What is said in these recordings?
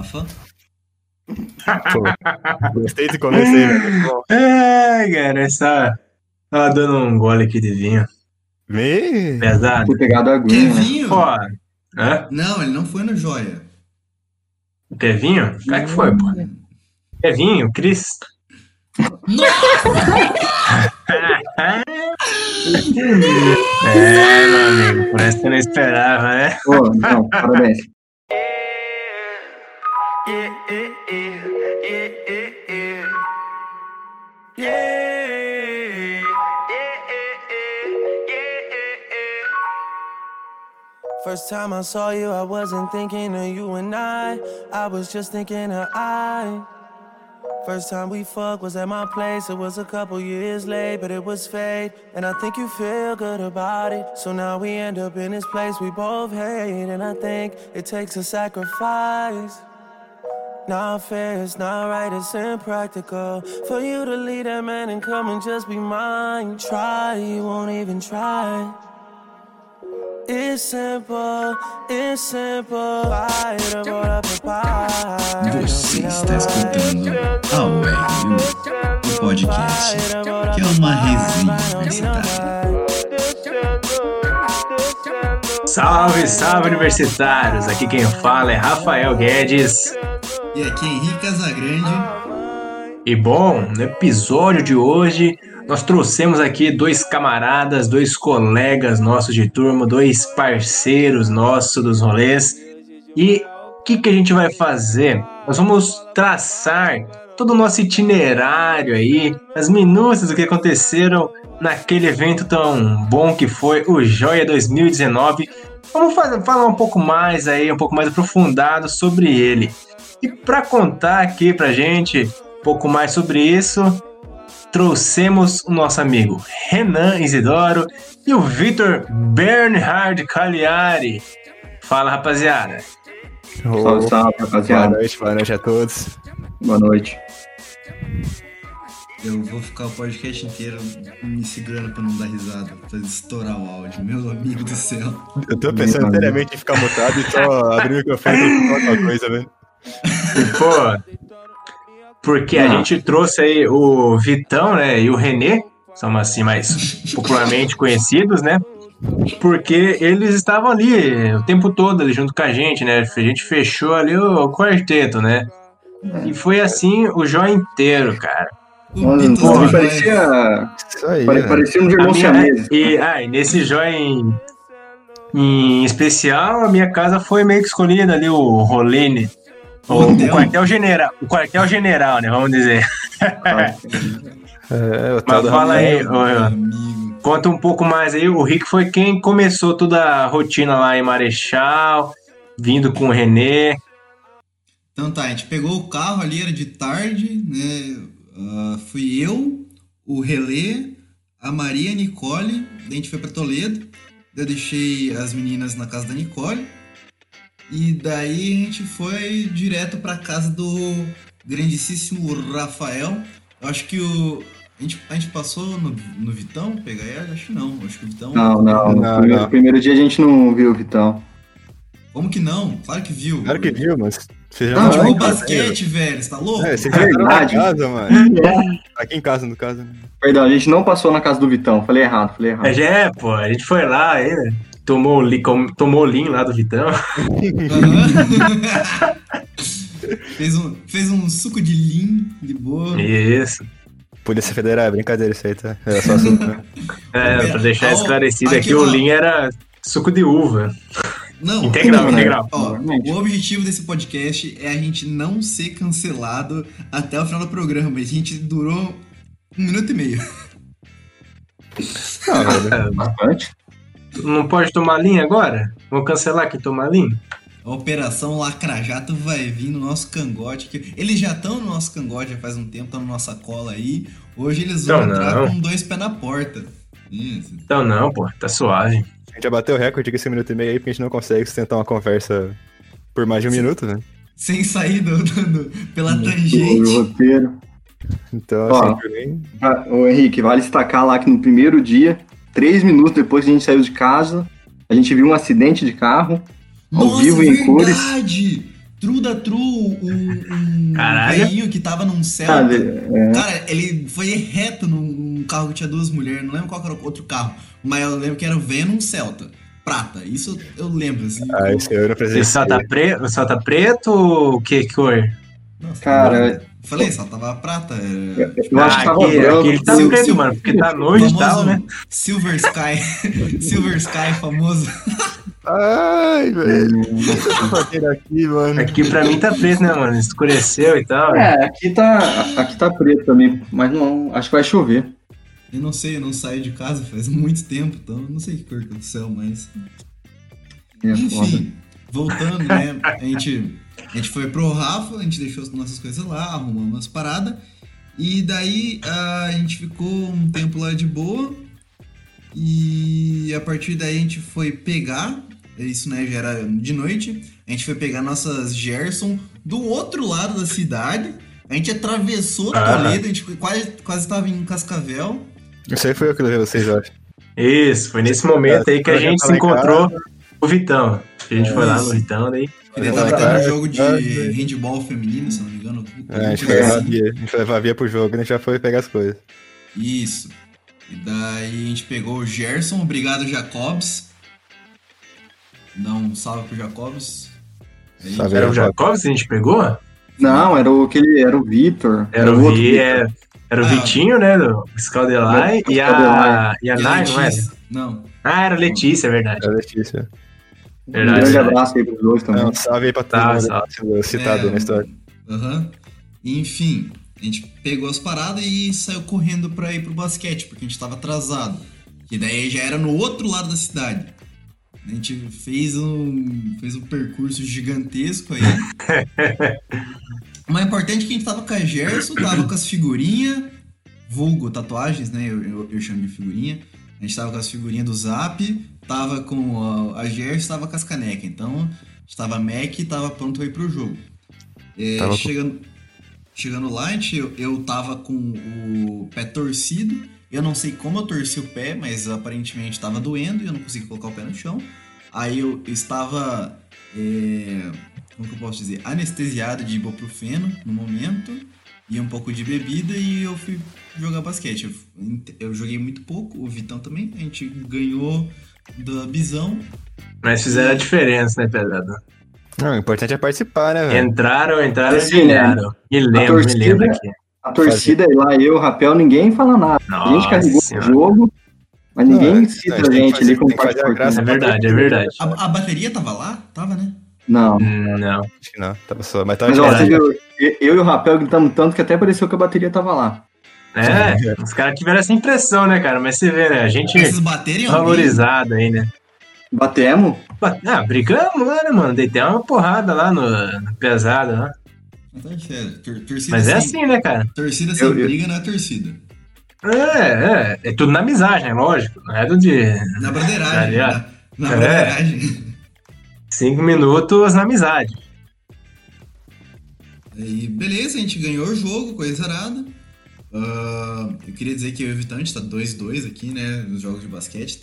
Rafa. Pô, gostei desse começo aí, velho. Ai, cara, essa. Tava dando um gole aqui de vinho. Me... Pesado. Ter pegado a aguinha, né? Kevinho? Pô, hã? Não, ele não foi no Joia. O Kevinho? Como é que foi, pô? Kevinho, Cris. É, meu amigo, parece que eu não esperava, né? Pô, não, parabéns. First time I saw you, I wasn't thinking of you and I. I was just thinking of I. First time we fucked was at my place. It was a couple years late, but it was fate. And I think you feel good about it. So now we end up in this place we both hate. And I think it takes a sacrifice. Not fair, it's not right, it's impractical. For you to leave that man and come and just be mine. Try, you won't even try. It's simple, it's simple. Vai, eu vou lá pro pai. Você está escutando a URU, o podcast, que é uma resenha universitária. Salve, salve, universitários! Aqui quem fala é Rafael Guedes. E aqui é Henrique Casagrande. E bom, no episódio de hoje nós trouxemos aqui dois camaradas, dois colegas nossos de turma, dois parceiros nossos dos rolês. E o que, que a gente vai fazer? Nós vamos traçar todo o nosso itinerário aí, as minúcias do que aconteceram naquele evento tão bom que foi o Joia 2019. Vamos fazer, falar um pouco mais aí, um pouco mais aprofundado sobre ele. E para contar aqui pra gente um pouco mais sobre isso, trouxemos o nosso amigo Renan Isidoro e o Vitor Bernhard Cagliari. Fala, rapaziada. Salve, salve, Boa rapaziada. noite, boa noite a todos. Boa noite. Eu vou ficar o podcast inteiro me segurando pra não dar risada, pra estourar o áudio. Meu amigo do céu. Eu tô pensando seriamente em ficar mutado e só abrir o microfone pra falar alguma coisa, velho. E, pô, porque a Não. gente trouxe aí o Vitão, né, e o Renê, são assim mais popularmente conhecidos, né? Porque eles estavam ali o tempo todo ali junto com a gente, né? A gente fechou ali o quarteto, né? E foi assim o jogo inteiro, cara. O Mano, pô, do parecia, Isso aí, pare- velho. parecia irmãos minha, siameses. e, ah, e nesse joia em, em especial, a minha casa foi meio que escolhida ali, o Rolene. O, o Hotel. quartel general, o quartel general, né? Vamos dizer. É, o tal Mas fala aí, conta um pouco mais aí. O Rick foi quem começou toda a rotina lá em Marechal, vindo com o Renê. Então tá, a gente pegou o carro ali, era de tarde, né? Ah, fui eu, o Relê, a Maria a Nicole, daí a gente foi pra Toledo. Eu deixei as meninas na casa da Nicole. E daí a gente foi direto pra casa do grandíssimo Rafael. Eu acho que o. A gente, a gente passou no, no Vitão pegar ela? Acho que não. Acho que o Vitão. Não, não. No Não, primeiro, não. primeiro dia a gente não viu o Vitão. Como que não? Claro que viu. Claro que viu, mas você já Não, jogou basquete, velho. Você tá louco? É, você já entrou na Verdade. casa, mano. Aqui em casa, no caso. né? Perdão, a gente não passou na casa do Vitão. Falei errado, falei errado. É, já é, pô, a gente foi lá, aí, né, tomou o li- com- tomou lean lá do Vitão. Fez, um, fez um suco de lean de boa. Isso. Polícia Federal, é brincadeira isso aí, tá? Era só assunto, né? É, pra deixar esclarecido aqui, aqui, o lean era suco de uva. Não, Integral, Não, integral. Ó, o objetivo desse podcast é a gente não ser cancelado até o final do programa. A gente durou um minuto e meio. Não, velho. Bastante. Não pode tomar lean agora? Vou cancelar aqui tomar lean? A Operação Lacrajato vai vir no nosso cangote. que Eles já estão no nosso cangote já faz um tempo, estão na nossa cola aí. Hoje eles vão Então entrar não. com dois pés na porta. Isso. Então não, pô, tá suave. A gente já bateu o recorde com esse minuto e meio aí, porque a gente não consegue sustentar uma conversa por mais de um minuto, né? Sem sair do, do- do- pela O tangente. roteiro. Então, Ó. assim, Ah, Ô Henrique, vale destacar lá que no primeiro dia, três minutos depois que a gente saiu de casa, a gente viu um acidente de carro. Ao Nossa, vivo em cores. verdade! Tru da Tru, um, um Caralho. velhinho que tava num Ah, Celta. é, Cara, ele foi reto num carro que tinha duas mulheres, não lembro qual que era o outro carro, mas eu lembro que era o Venom Celta, prata. Isso eu lembro, assim. Ah, esse eu não precisei. céu tá preto, o céu tá preto ou que cor? Nossa, Cara, eu falei, só tava prata. Era... eu acho que tava aqui, branco. aqui ele tá preto, Sil- mano, porque tá noite e tal, né? Silver Sky. Silver Sky famoso. Ai, velho. Bandeira aqui, mano. Aqui pra mim tá preto, né, mano? Escureceu e tal. né? É, aqui tá, aqui tá preto também, mas não, acho que vai chover. Eu não sei, eu não saio de casa faz muito tempo, então eu não sei que cor que é do céu, mas. É foda. Enfim, voltando, né? A gente, a gente foi pro Rafa, a gente deixou as nossas coisas lá, arrumou umas paradas. E daí a gente ficou um tempo lá de boa. E a partir daí a gente foi pegar. Isso, né? Já era de noite. A gente foi pegar nossas Gerson do outro lado da cidade. A gente atravessou Ah. Toledo, a gente quase, quase tava em Cascavel. Isso aí foi eu que levei vocês, eu acho. Isso, foi nesse momento aí que a gente se encontrou com o Vitão. A gente foi lá no Isso. Vitão, daí. Ele É, tava é, tendo um é, jogo de é. handball feminino, se não me engano. É, a gente Alguma foi coisa levar a assim. via. A gente levar via pro jogo e a gente já foi pegar as coisas. Isso. E daí a gente pegou o Gerson, obrigado Jacobs. Dá um salve pro Jacobs. Aí, Salve. Era o Jacobs que a gente pegou? Não, era o, aquele, era o Vitor. Era o, Vi, é, era o Ah. Vitinho, né? Do Scaldelai e a, e a e a Nai, não era? Letícia. Não. Ah, era a Letícia, é verdade. Era a Letícia. Um Verdade, grande verdade. abraço aí pros dois também. Não, salve aí pra todo Tá, mundo salve. sendo citado É, na história. Aham. Enfim, a gente pegou as paradas e saiu correndo pra ir pro basquete, porque a gente tava atrasado. Que daí já era no outro lado da cidade. A gente fez um, fez um percurso gigantesco aí. O mais importante é que a gente tava com a Gerson, tava com as figurinhas, vulgo tatuagens, né? Eu, eu, eu chamo de figurinha. A gente tava com as figurinhas do Zap, tava com a, a Gerson, tava com as canecas. Então, a gente tava Mac e tava pronto ir pro jogo. É, Tava chegando, chegando lá, eu, eu tava com o pé torcido. Eu não sei como eu torci o pé, mas aparentemente tava doendo e eu não consegui colocar o pé no chão. Aí eu estava. é, como que eu posso dizer? Anestesiado de ibuprofeno no momento. E um pouco de bebida e eu fui jogar basquete. Eu, eu joguei muito pouco, o Vitão também. A gente ganhou da Bisão. Mas fizeram a diferença, né, Pedro? Não, o importante é participar, né, velho? Entraram, entraram e né? ganharam. Me lembro, me torcida- lembro aqui. A torcida lá, eu, o Rapel, ninguém fala nada. a gente Nossa carregou senhora. o jogo, mas ninguém Não, é, cita a a gente ali como parte. É verdade, é verdade. A, a bateria tava lá? Tava, né? Não. Hum, Não. Acho que não, tava só. Mas tava Mas ó, eu eu e o Rapel gritamos tanto que até pareceu que a bateria tava lá. É, os caras tiveram essa impressão, né, cara? Mas você vê, né? A gente valorizado aí, né? Batemos? Ah, brigamos lá, né, mano? Deitei uma porrada lá no, no pesado, né? Tá Mas é assim, né, cara? Torcida sem Eu- eu- briga não é torcida. É, é. É tudo na amizade, né? Lógico. Não é do de Na Tá broderagem. ligado? na na É. broderagem. cinco minutos na amizade. E beleza, a gente ganhou o jogo, coisa arada. Ah, eu queria dizer que o gente tá 2-2 aqui, né? Nos jogos de basquete,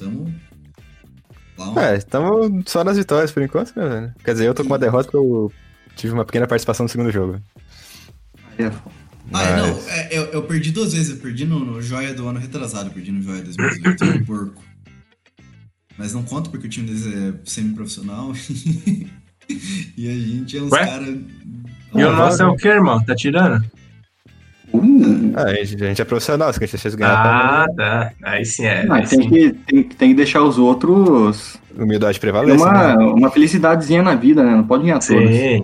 um- É, estamos só nas vitórias por enquanto, né, velho? Quer dizer, eu tô com uma derrota porque eu tive uma pequena participação no segundo jogo. Aí é. Ah, é, não, Mas- é, eu, eu perdi duas vezes. Eu perdi no, no Joia do ano retrasado, eu perdi no Joia 2018, no porco. Mas não conta porque o time deles é semi-profissional. e a gente é uns caras. E o Ah, nosso é o que, irmão? Tá tirando? Hum, Ah, a gente, a gente é profissional, se a gente ganhar, Ah, tá, tá. Aí sim é. mas aí tem, sim. que, tem, que- tem que deixar os outros humildade ter prevalece, uma, né? uma felicidadezinha na vida, né? Não pode ganhar todas. Sim.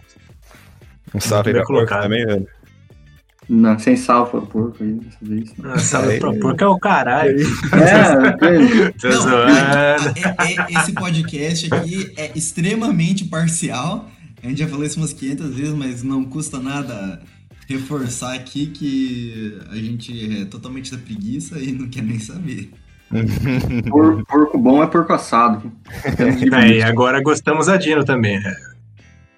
Um salve pra porco também, velho. Não, sem salva pro porco aí, dessa vez. Aí- pra porco é o caralho. É. Tô zoando. é- é- esse podcast aqui é extremamente parcial. A gente já falou isso umas 500 vezes, mas não custa nada reforçar aqui que a gente é totalmente da preguiça e não quer nem saber. Por- porco bom é porco assado. De Aí, agora gostamos a Dino também, né?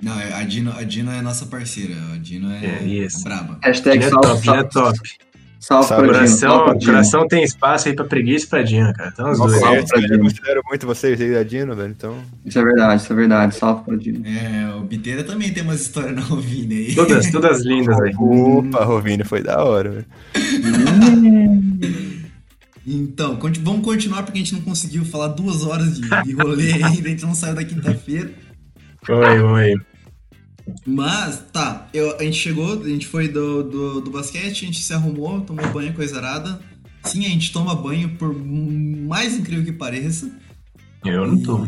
Não, a Dino, a Dino é nossa parceira. A Dino é, É, isso. braba. Hashtag Dino é top, Dino é top. Salve, Salve, pra Dino. Coração, Dino. coração tem espaço aí pra preguiça e pra Dino, cara. Então os Nossa, dois. salve Eu, pra eu Dino. considero muito vocês aí da Dino, velho. Então, Isso é verdade, isso é verdade. Salve pra Dino. É, o Biteira também tem umas histórias na Rovine aí. Todas, todas lindas aí. opa, Rovini, foi da hora, velho. Então, conti- vamos continuar porque a gente não conseguiu falar duas horas de, de rolê ainda, a gente não saiu da quinta-feira. Oi, oi. Mas, tá, eu- a gente chegou, a gente foi do, do, do basquete, a gente se arrumou, tomou banho, coisa arada. Sim, a gente toma banho, por mais incrível que pareça. Eu não tô.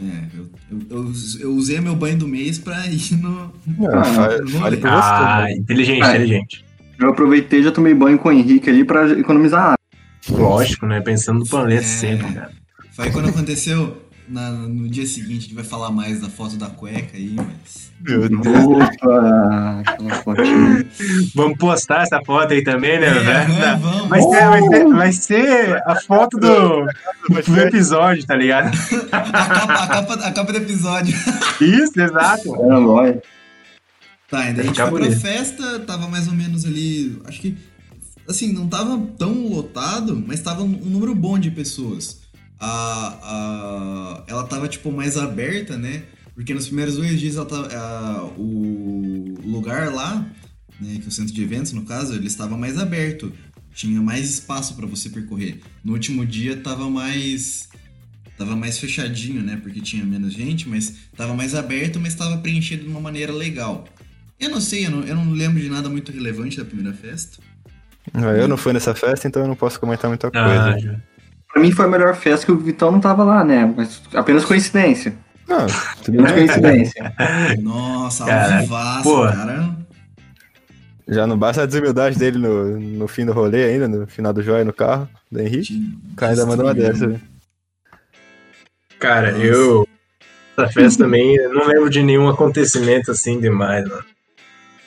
É, eu, eu, eu, eu usei meu banho do mês pra ir no. Não, Ah, vou por Ah, inteligente, Ah, inteligente. Eu aproveitei e já tomei banho com o Henrique ali pra economizar água. Lógico, né? Pensando no planeta É. sempre, cara. Foi quando aconteceu. na- no dia seguinte, a gente vai falar mais da foto da cueca aí, mas. Meu Deus. Opa, aquela fotinha. Vamos postar essa foto aí também, né? É, né? vamos. Vai ser, vai, ser, vai ser a foto do, do episódio, tá ligado? A capa, a capa, a capa do episódio. Isso, exato. É, lógico. Tá, ainda a gente foi pra festa, tava mais ou menos ali. Acho que. Assim, não tava tão lotado, mas tava um um número bom de pessoas. A, a, ela tava, tipo, mais aberta, né? Porque nos primeiros dois dias ela tava, a- o lugar lá, né? Que é o centro de eventos, no caso, ele estava mais aberto. Tinha mais espaço pra você percorrer. No último dia tava mais. Tava mais fechadinho, né? Porque tinha menos gente, mas tava mais aberto, mas tava preenchido de uma maneira legal. Eu não sei, eu não, eu não lembro de nada muito relevante da primeira festa. Não, Eu não fui nessa festa, então eu não posso comentar muita Ah, coisa. Pra mim foi a melhor festa que o Vitão não tava lá, né? Mas apenas coincidência. Não, tudo bem. coincidência. Nossa, Cara, alvivaço, cara. Já não basta a desumildade dele no, no fim do rolê ainda, no final do joia no carro, do Henrique. O cara ainda mandou uma dessa, velho. Cara, Nossa. eu. Essa festa também, eu não lembro de nenhum acontecimento assim demais, mano.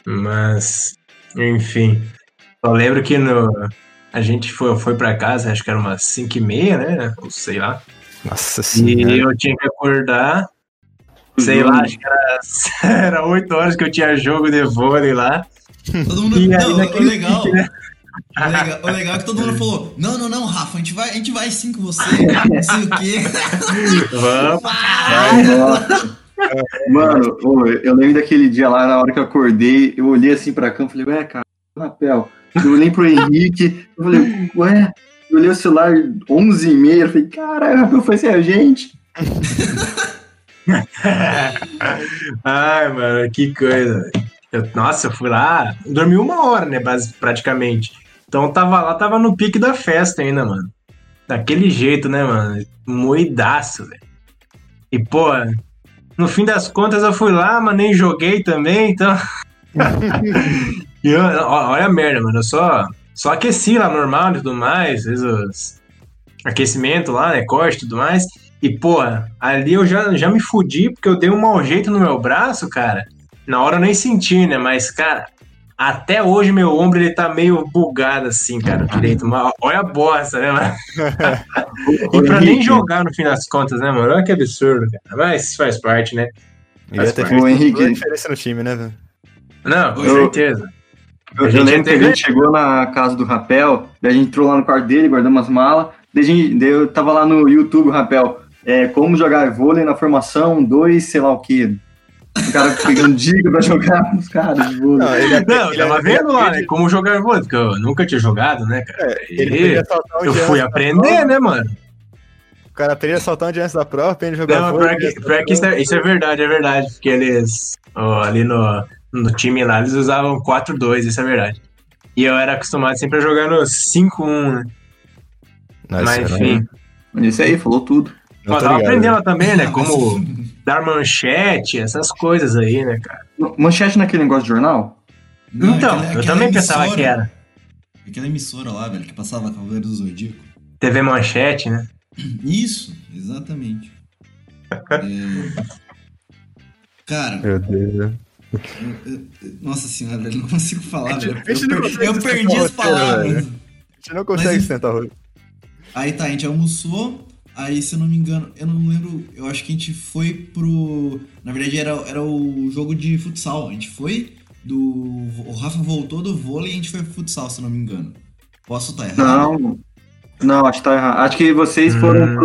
Mas, enfim. Eu lembro que no, a gente foi, foi pra casa, acho que era umas 5 e meia, né? Ou sei lá. Nossa E senhora. eu tinha que acordar, sei lá, acho que era, era 8 horas que eu tinha jogo de vôlei lá. Todo mundo. E aí, não, naquele legal. né? O legal, o legal é que todo mundo falou: Não, não, não, Rafa, a gente vai, a gente vai sim com você. Não sei o quê. Vamos. Mano, eu lembro daquele dia lá, na hora que eu acordei, eu olhei assim pra campo e falei, ué, cara, papel. Eu olhei pro Henrique, eu falei, ué, eu olhei o celular 11h30, eu falei, caralho, o Rapel foi sem a gente. Ai, mano, que coisa. Eu- nossa, eu fui lá, dormi uma hora, né, praticamente. Então tava lá, tava no pique da festa ainda, mano. Daquele jeito, né, mano? Moidaço, velho. E, pô, no fim das contas eu fui lá, mas nem joguei também, então. E eu- olha a merda, mano. Eu só, só aqueci lá normal e tudo mais, fiz os aquecimento lá, né? Corte e tudo mais. E, porra, ali eu já, já me fudi porque eu dei um mau jeito no meu braço, cara. Na hora eu nem senti, né? Mas, cara, até hoje meu ombro ele tá meio bugado assim, cara, direito. Mas olha a bosta, né, mano? E pra nem jogar no fim das contas, né, mano? Olha que absurdo, cara. Mas faz parte, né? Ia ter Ô, feito Henrique. diferença no time, né, velho? Não, com Eu- certeza. Eu, eu lembro que a gente chegou na casa do Rapel, daí a gente entrou lá no quarto dele, guardamos as malas, daí, a gente, daí eu tava lá no YouTube, o Rapel, é, como jogar vôlei na formação 2, sei lá o quê. O cara pegando dica pra jogar com os caras de vôlei. Não, ele, Não, eu ele- tava ele- vendo lá, né? ele- Como jogar vôlei, porque eu nunca tinha jogado, né, cara? Ele E eu fui aprender, né, mano? O cara aprende a saltar um dia antes da prova, aprende a jogar Não, vôlei, pior que, pior que isso, é, isso é verdade, é verdade. Porque eles, ó, ali no, no time lá, eles usavam 4-2, isso é verdade. E eu era acostumado sempre a jogar no 5-1, né? Nossa, Mas enfim. Esse aí, falou tudo. Eu tava ligado, aprendendo também, né? Como dar manchete, essas coisas aí, né, cara? Manchete naquele negócio de jornal? Não, então, aquela- eu aquela também pensava emissora- que era. Aquela emissora lá, velho, que passava Cavaleiro do Zodíaco. TV Manchete, né? Isso, exatamente. É, Cara, Meu Deus. Né? eu- eu- nossa senhora, velho, não consigo falar, velho. Eu, não per- consegue eu perdi as roteiro, palavras. velho. A gente não consegue Mas- sustentar o roteiro. Aí tá, a gente almoçou, aí se eu não me engano, eu não lembro, eu acho que a gente foi pro. Na verdade era, era o jogo de futsal. A gente foi do. O Rafa voltou do vôlei e a gente foi pro futsal, se não me engano. Posso estar errado? Não. Não, acho que tá errado. Acho que vocês foram Hum,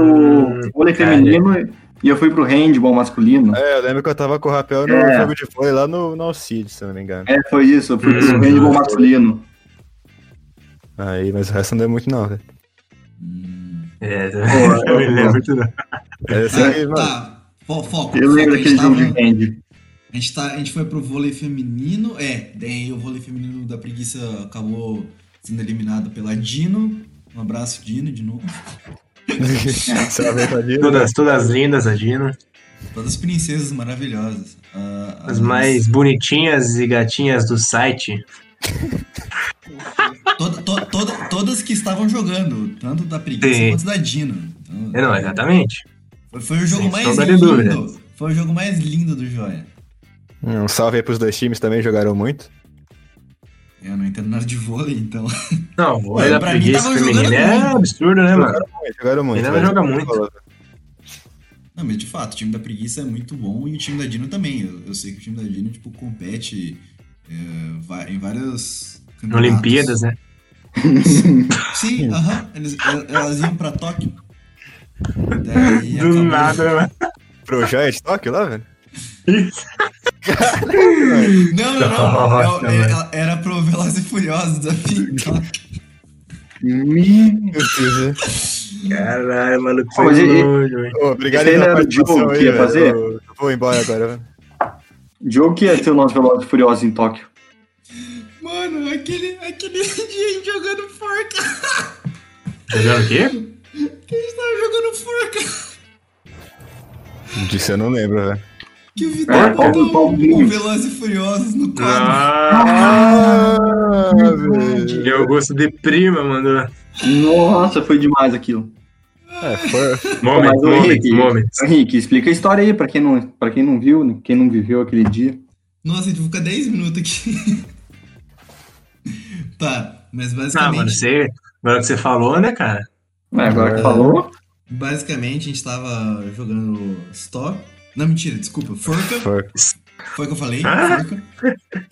pro vôlei feminino e eu fui pro handball masculino. É, eu lembro que eu tava com o Rapel no É. jogo de vôlei lá no, no Alcide, se não me engano. É, foi isso. Eu fui pro Hum. handball masculino. Aí, mas o resto não deu muito não, velho. É, Pô, eu me lembro tudo. É, eu sei que, mano, Tá, fo- foco. Eu lembro a gente daquele jogo tava- de hand. A gente, tá, a gente foi pro vôlei feminino, é, daí o vôlei feminino da preguiça acabou sendo eliminado pela Dino. Um abraço, Dino, de novo. Salve pra Dino. Todas, todas lindas, a Dino. Todas princesas maravilhosas. Ah, As mais bonitinhas e gatinhas do site. Toda- to- toda- todas que estavam jogando, tanto da preguiça Sim. quanto da Dino. Então, É, não, exatamente. Foi, foi o jogo Sem mais lindo. dúvida. Foi o jogo mais lindo do Joia. Um salve aí pros dois times também, jogaram muito. Eu não entendo nada de vôlei, então. Não, vôlei da pra mim preguiça tava feminina jogando é absurdo, né, mano? Jogaram muito. Ainda joga muito. Não, mas de fato, o time da preguiça é muito bom e o time da Dino também. Eu, eu sei que o time da Dino, tipo, compete é, em várias. campeonatos. Olimpíadas, né? Sim, aham. Eles- Elas iam pra Tóquio. Daí Do acabou- nada, né, mano? Pro Joia de Tóquio lá, velho? Não, não, não. Nossa, É- é- velho. era pro Velozes e Furiosos Tóquio. Me- Meu Deus? Caralho, maluco, foi longe, velho. Ô, obrigado pela era o participação Diogo que aí, ia velho. fazer? Eu vou embora agora, velho. Jogo que ia ser o nosso Velozes e Furiosos em Tóquio. Mano, aquele, aquele dia a gente jogando forca. Jogando o quê? Que a gente tava jogando forca. Disso eu não lembro, velho. Que o É, botou Paulo o Nunes. Velozes e Furiosos no quadro. Ah, Ah, velho. e Augusto de prima, mandou. Nossa, foi demais aquilo. É, foi, Moment, Mas, ô, moment, Henrique, moment. Henrique, explica a história aí pra quem não, pra quem não viu, quem não viveu aquele dia. Nossa, a gente vai ficar 10 minutos aqui. tá, mas Ah, basicamente. mano, você, agora que você falou, né, cara? É, agora que É. falou, Basicamente, a gente tava jogando Stop. Não, mentira, desculpa. Forca. foi. Foi o que eu falei. Ah.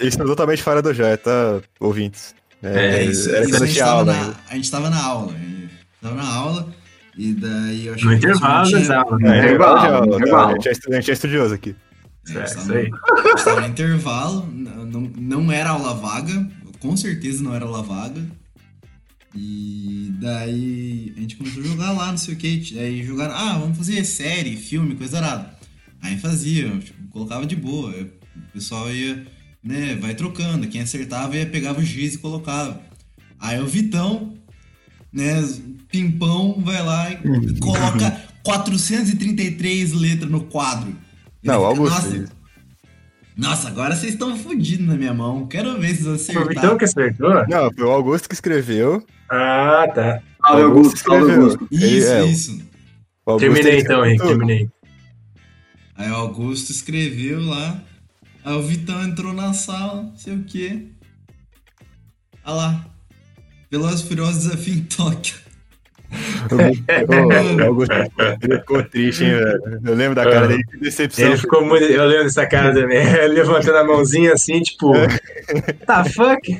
Isso é totalmente fora do Joia, tá, ouvintes? É, É, isso, era isso quando a, gente aula na, ainda. a gente tava na aula. A gente tava na aula. E daí eu acho No que intervalo tinha- das aulas. É, né? intervalo de aula, tá? intervalo. A gente é estu- a gente é estudioso aqui. É, É, estava- isso aí. estava no intervalo, não, não era aula vaga, com certeza não era aula vaga. E daí a gente começou a jogar lá, não sei o que. Aí jogaram, ah, vamos fazer série, filme, coisa arada. Aí fazia, tipo, colocava de boa. O pessoal ia, né, vai trocando. Quem acertava ia pegava o giz e colocava. Aí o Vitão, né, pimpão, vai lá e coloca 433 letras no quadro. Não, o Augusto. Nossa, fez. nossa, agora vocês estão fodidos na minha mão. Quero ver se vocês Foi o Vitão acertaram. que acertou? Não, foi o Augusto que escreveu. Ah, tá. salve Augusto, salve escreveu. Augusto. Isso, Ele- é, isso. O Augusto, Terminei ele então, Henrique, terminei. Aí o Augusto escreveu lá. Aí o Vitão entrou na sala, não sei o quê. Olha lá. Velozes e Furiosos Desafio em Tóquio. Ô, o Augusto ficou triste, hein, velho. Eu lembro da cara dele, que decepção. Ele ficou muito. Eu lembro dessa cara também. Ele levantando a mãozinha assim, tipo. Tá fuck?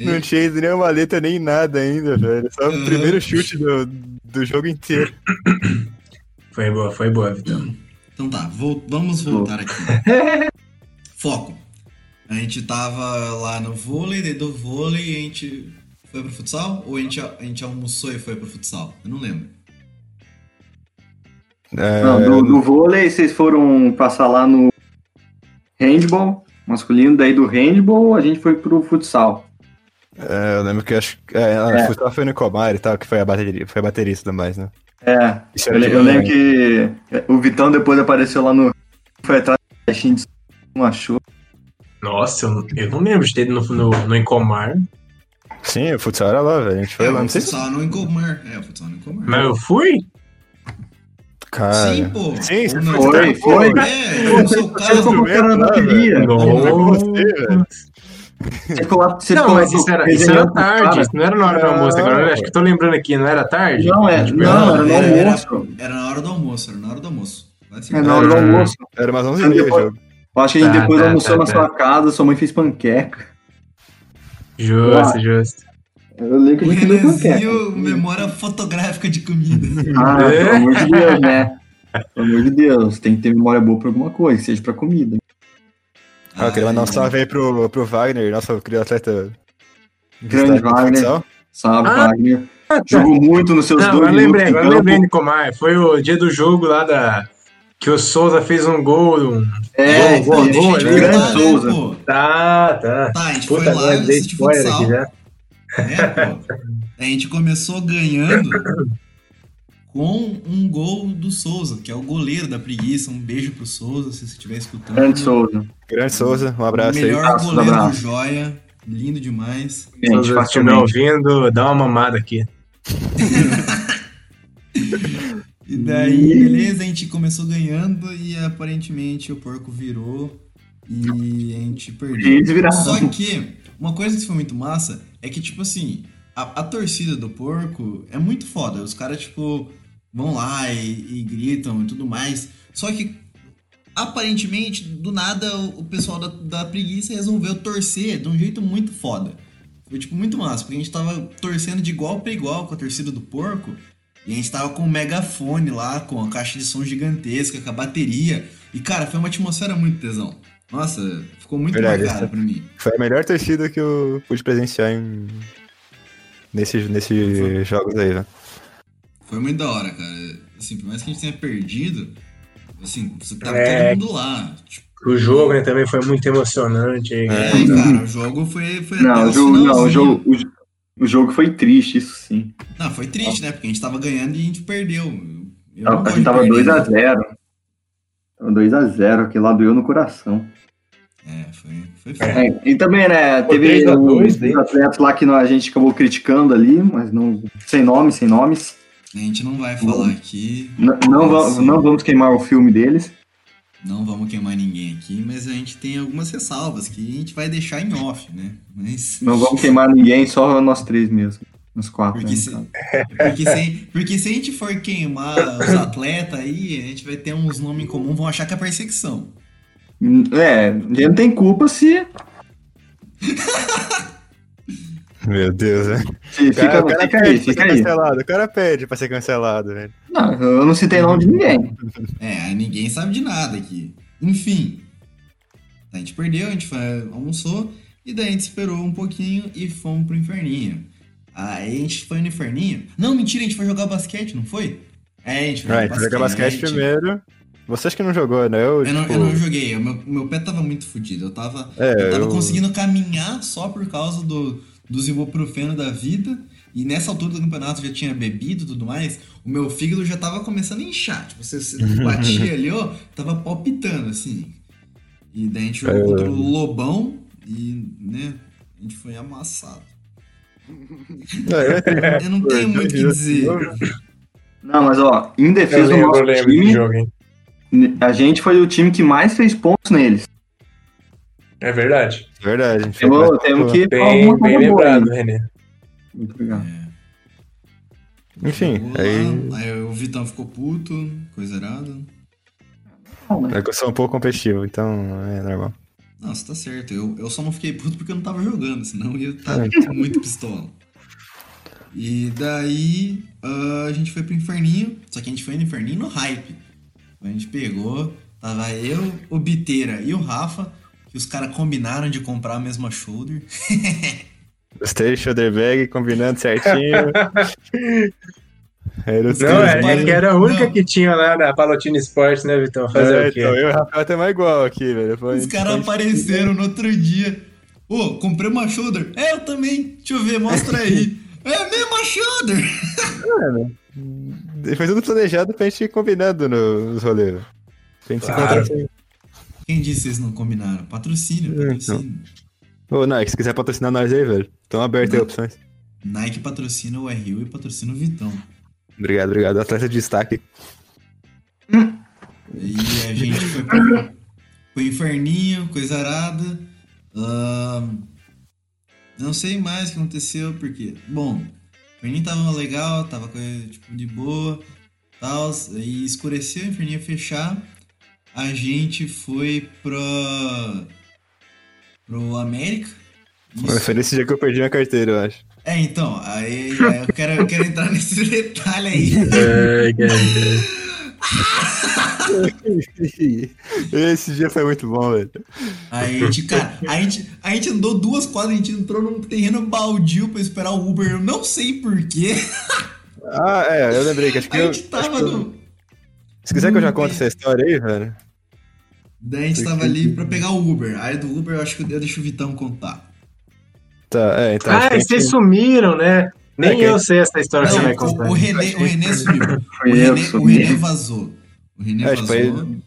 Não tinha nenhuma letra nem nada ainda, velho. Só o primeiro chute do, do jogo inteiro. Foi boa, foi boa, Vitão. Então tá, vol- vamos voltar aqui. Foco. A gente tava lá no vôlei, daí do vôlei a gente foi pro futsal? Ou a gente, a gente almoçou e foi pro futsal? Eu não lembro. É, Não, do, do vôlei, vocês foram passar lá no handball masculino, daí do handball a gente foi pro futsal. é, eu lembro que acho que. É, É. Futsal foi no Comar e tal, que foi a bateria, foi a baterista mais, né? É, Isso eu, le- de eu lembro verdade. que o Vitão depois apareceu lá no. Foi atrás da caixinha de não achou. Nossa, eu, não- eu não lembro de ter ido no, no, no Encomar. Sim, o futsal era lá, velho. A gente foi é, lá, não sei se. futsal no Encomar. É, o futsal no Encomar. Mas eu fui? Cara. Sim, pô. Sim, você não? foi, foi. É, eu não sou o cara. cara na bateria. Não, Nossa. você, velho. Você ficou lá, você Não, mas isso era, isso era tarde, isso não era na hora do almoço. Agora eu acho que eu tô lembrando aqui, não era tarde? Não, é, Tipo, não, era no era- almoço. Era na hora do almoço, era na hora do almoço. É na hora do É. almoço. Era umas 11 h jogo. Eu acho que a gente Tá, depois tá, almoçou tá, na tá. sua casa, sua mãe fez panqueca. Justo, justo. Eu lembro que a gente comeu panqueca. Memória fotográfica de comida. Ah, É? pelo amor de Deus, né? Pelo amor de Deus, tem que ter memória boa pra alguma coisa, seja pra comida. Ah, eu queria mandar um salve aí pro, pro Wagner, nosso querido atleta. Grande Wagner. Sabe, Ah, Wagner? Jogou muito nos seus Não, dois minutos lembrei, de agora campo. lembrei, Nicomar. Foi o dia do jogo lá da. Que o Souza fez um gol. um- É, Gol, gol, gol, gente né? foi grande lá, né, Souza. pô? Tá, tá. Tá, a gente Puta, foi lá dei spoiler aqui já. É, pô. A gente começou ganhando com um gol do Souza, que é o goleiro da preguiça. Um beijo pro Souza, se você estiver escutando. Grande Souza. Grande Souza, um abraço aí. Melhor goleiro do abraço. Joia. Lindo demais. Gente, Se você estiver ouvindo, dá uma mamada aqui. E daí, beleza, a gente começou ganhando e aparentemente o porco virou e a gente perdeu. Só que, uma coisa que foi muito massa é que, tipo assim, a, a torcida do porco é muito foda. Os caras, tipo, vão lá e, e gritam e tudo mais. Só que, aparentemente, do nada, o, o pessoal da, da preguiça resolveu torcer de um jeito muito foda. Foi, tipo, muito massa, porque a gente tava torcendo de igual pra igual com a torcida do porco. E a gente tava com um megafone lá, com a caixa de som gigantesca, com a bateria. E, cara, foi uma atmosfera muito tesão. Nossa, ficou muito Verdade, marcada essa- pra mim. Foi a melhor torcida que eu pude presenciar em... nesses, nesses jogos aí, velho. Foi muito da hora, cara. Assim, por mais que a gente tenha perdido, assim, você tava É. todo mundo lá. Tipo, O jogo né, também foi muito emocionante. é, cara, o jogo foi, foi Não, o o jogo, não, o jogo, o, o jogo foi triste, isso sim. Não, foi triste, né? Porque a gente tava ganhando e a gente perdeu. Eu A, gente tava perder, 2x0. né? Tava 2x0, aquele lá doeu no coração. É, foi, foi foda. É, e também, né, teve 3 a 2 os daí. atletas lá que a gente acabou criticando ali, mas não. Sem nomes, sem nomes. A gente não vai falar aqui. Não, va- Sim. não vamos queimar o filme deles. Não vamos queimar ninguém aqui, mas a gente tem algumas ressalvas que a gente vai deixar em off, né? Mas. Não vamos queimar ninguém, só nós três mesmo. Nós quatro. Porque né, se, porque, se, porque se a gente for queimar os atletas aí, a gente vai ter uns nomes em comum, vão achar que é perseguição. É, a gente não tem culpa se. Meu Deus, né? O cara, fica, o cara fica aí, fica aí. cancelado. O cara pede pra ser cancelado, velho. Não, eu não citei nome de ninguém. É, ninguém sabe de nada aqui. Enfim. A gente perdeu, a gente foi, almoçou, e daí a gente esperou um pouquinho e fomos pro inferninho. Aí a gente foi no inferninho. Não, mentira, a gente foi jogar basquete, não foi? É, a gente foi Right, jogar basquete primeiro. Você acho que não jogou, né? Eu, Eu não, tipo, eu não joguei, o meu, meu pé tava muito fodido. Eu tava, É, eu tava eu- conseguindo caminhar só por causa do, dos ibuprofeno da vida. E nessa altura do campeonato já tinha bebido e tudo mais. O meu fígado já tava começando a inchar. Tipo, você, você batia ali, ó, tava palpitando, assim. E daí a gente jogou É. contra o Lobão e, né, a gente foi amassado. Não, eu entrei- Eu não tenho muito o que dizer. Não, mas ó, em Eu defesa do lembro, nosso time, jogo, hein? a gente foi o time que mais fez pontos neles. É verdade. Verdade, Temos, temos que. Bem, bem boa lembrado, aí. René. Muito obrigado. Enfim, Jogou aí- aí o Vitão ficou puto, coisa errada. É que eu sou um pouco competitivo, então é normal. Não, você tá certo. Eu, eu só não fiquei puto porque eu não tava jogando, senão eu ia estar É. muito pistola. E daí ah, a gente foi pro inferninho, só que a gente foi no inferninho no hype. A gente pegou, tava eu, o Biteira e o Rafa, que os caras combinaram de comprar a mesma shoulder. Gostei, shoulder bag, combinando certinho. Era os Não, é, é que era a única Não. que tinha lá na Palotina Sports, né, Vitão? Fazer É, o quê? então, eu e o Rafael tamo igual aqui, velho. Foi- Os caras apareceram no outro dia. Ô, comprei uma shoulder. É, eu também. Deixa eu ver, mostra aí. É a mesma shoulder. Foi tudo planejado pra gente ir combinando no- nos rolês. Pra gente Claro. se encontrar. Quem disse que vocês não combinaram? Patrocínio, É, patrocínio. Ô, Nike, se quiser patrocinar nós aí, velho. Tão aberto aí opções. Nike patrocina o RU e patrocina o Vitão. Obrigado, obrigado. Atleta de destaque. E a gente foi pro, pro inferninho, coisa arada. Ahn, não sei mais o que aconteceu, porque. Bom, o inferninho tava legal, tava coisa, tipo, de boa, tal. Aí escureceu, o inferninho ia fechar. A gente foi pra. pro América. Isso. Foi nesse dia que eu perdi minha carteira, eu acho. É, então, aí, aí eu, quero, eu quero entrar nesse detalhe aí. É, Esse dia foi muito bom, velho. A gente, cara, a gente, a gente andou duas quadras, a gente entrou num terreno baldio pra esperar o Uber, eu não sei porquê. Ah, é, eu lembrei que acho que a eu. gente tava no. Se quiser que eu já conte essa história aí, velho. Daí a gente tava ali pra pegar o Uber. Aí do Uber eu acho que eu deixo o Vitão contar. Tá, é, então. Ah, vocês gente... sumiram, né? Nem é, eu sei essa história não, que você vai contar. O, René, o René sumiu. o, René, o René vazou. O René é, vazou. Tipo, aí,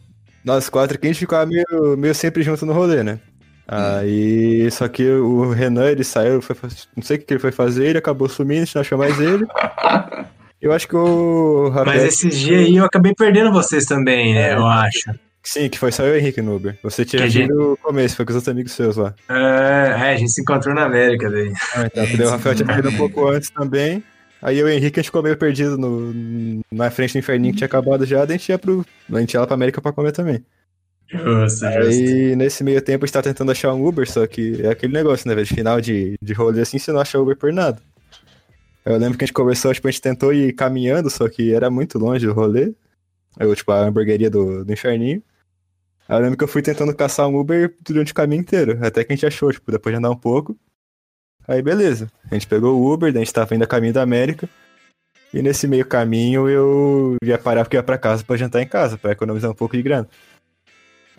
nós quatro aqui a gente ficava meio, meio sempre junto no rolê, né? Aí, só que o Renan, ele saiu, foi, não sei o que ele foi fazer, ele acabou sumindo, a gente não achou mais ele. Eu acho que o Rafael... Mas esses dias aí eu acabei perdendo vocês também, né? É, eu acho. Sim, que foi só eu e o Henrique no Uber. Você tinha vindo gente... no começo, foi com os outros amigos seus lá. É, é a gente se encontrou na América daí. Ah, então, é, o Rafael tinha perdido um pouco antes também. Aí eu e o Henrique a gente ficou meio perdido no, na frente do inferninho que tinha acabado já, daí a gente ia pro. A gente ia lá pra América pra comer também. Nossa, aí nesse meio tempo a gente tá tentando achar um Uber, só que é aquele negócio, né, velho? Final de, de rolê assim, você não acha Uber por nada. Eu lembro que a gente conversou, tipo, a gente tentou ir caminhando, só que era muito longe o rolê. Eu, tipo, a hamburgueria do, do inferninho. Aí eu lembro que eu fui tentando caçar um Uber durante o caminho inteiro, até que a gente achou, tipo, depois de andar um pouco. Aí beleza, a gente pegou o Uber, daí a gente tava indo a caminho da América. E nesse meio caminho eu ia parar porque ia pra casa pra jantar em casa, pra economizar um pouco de grana.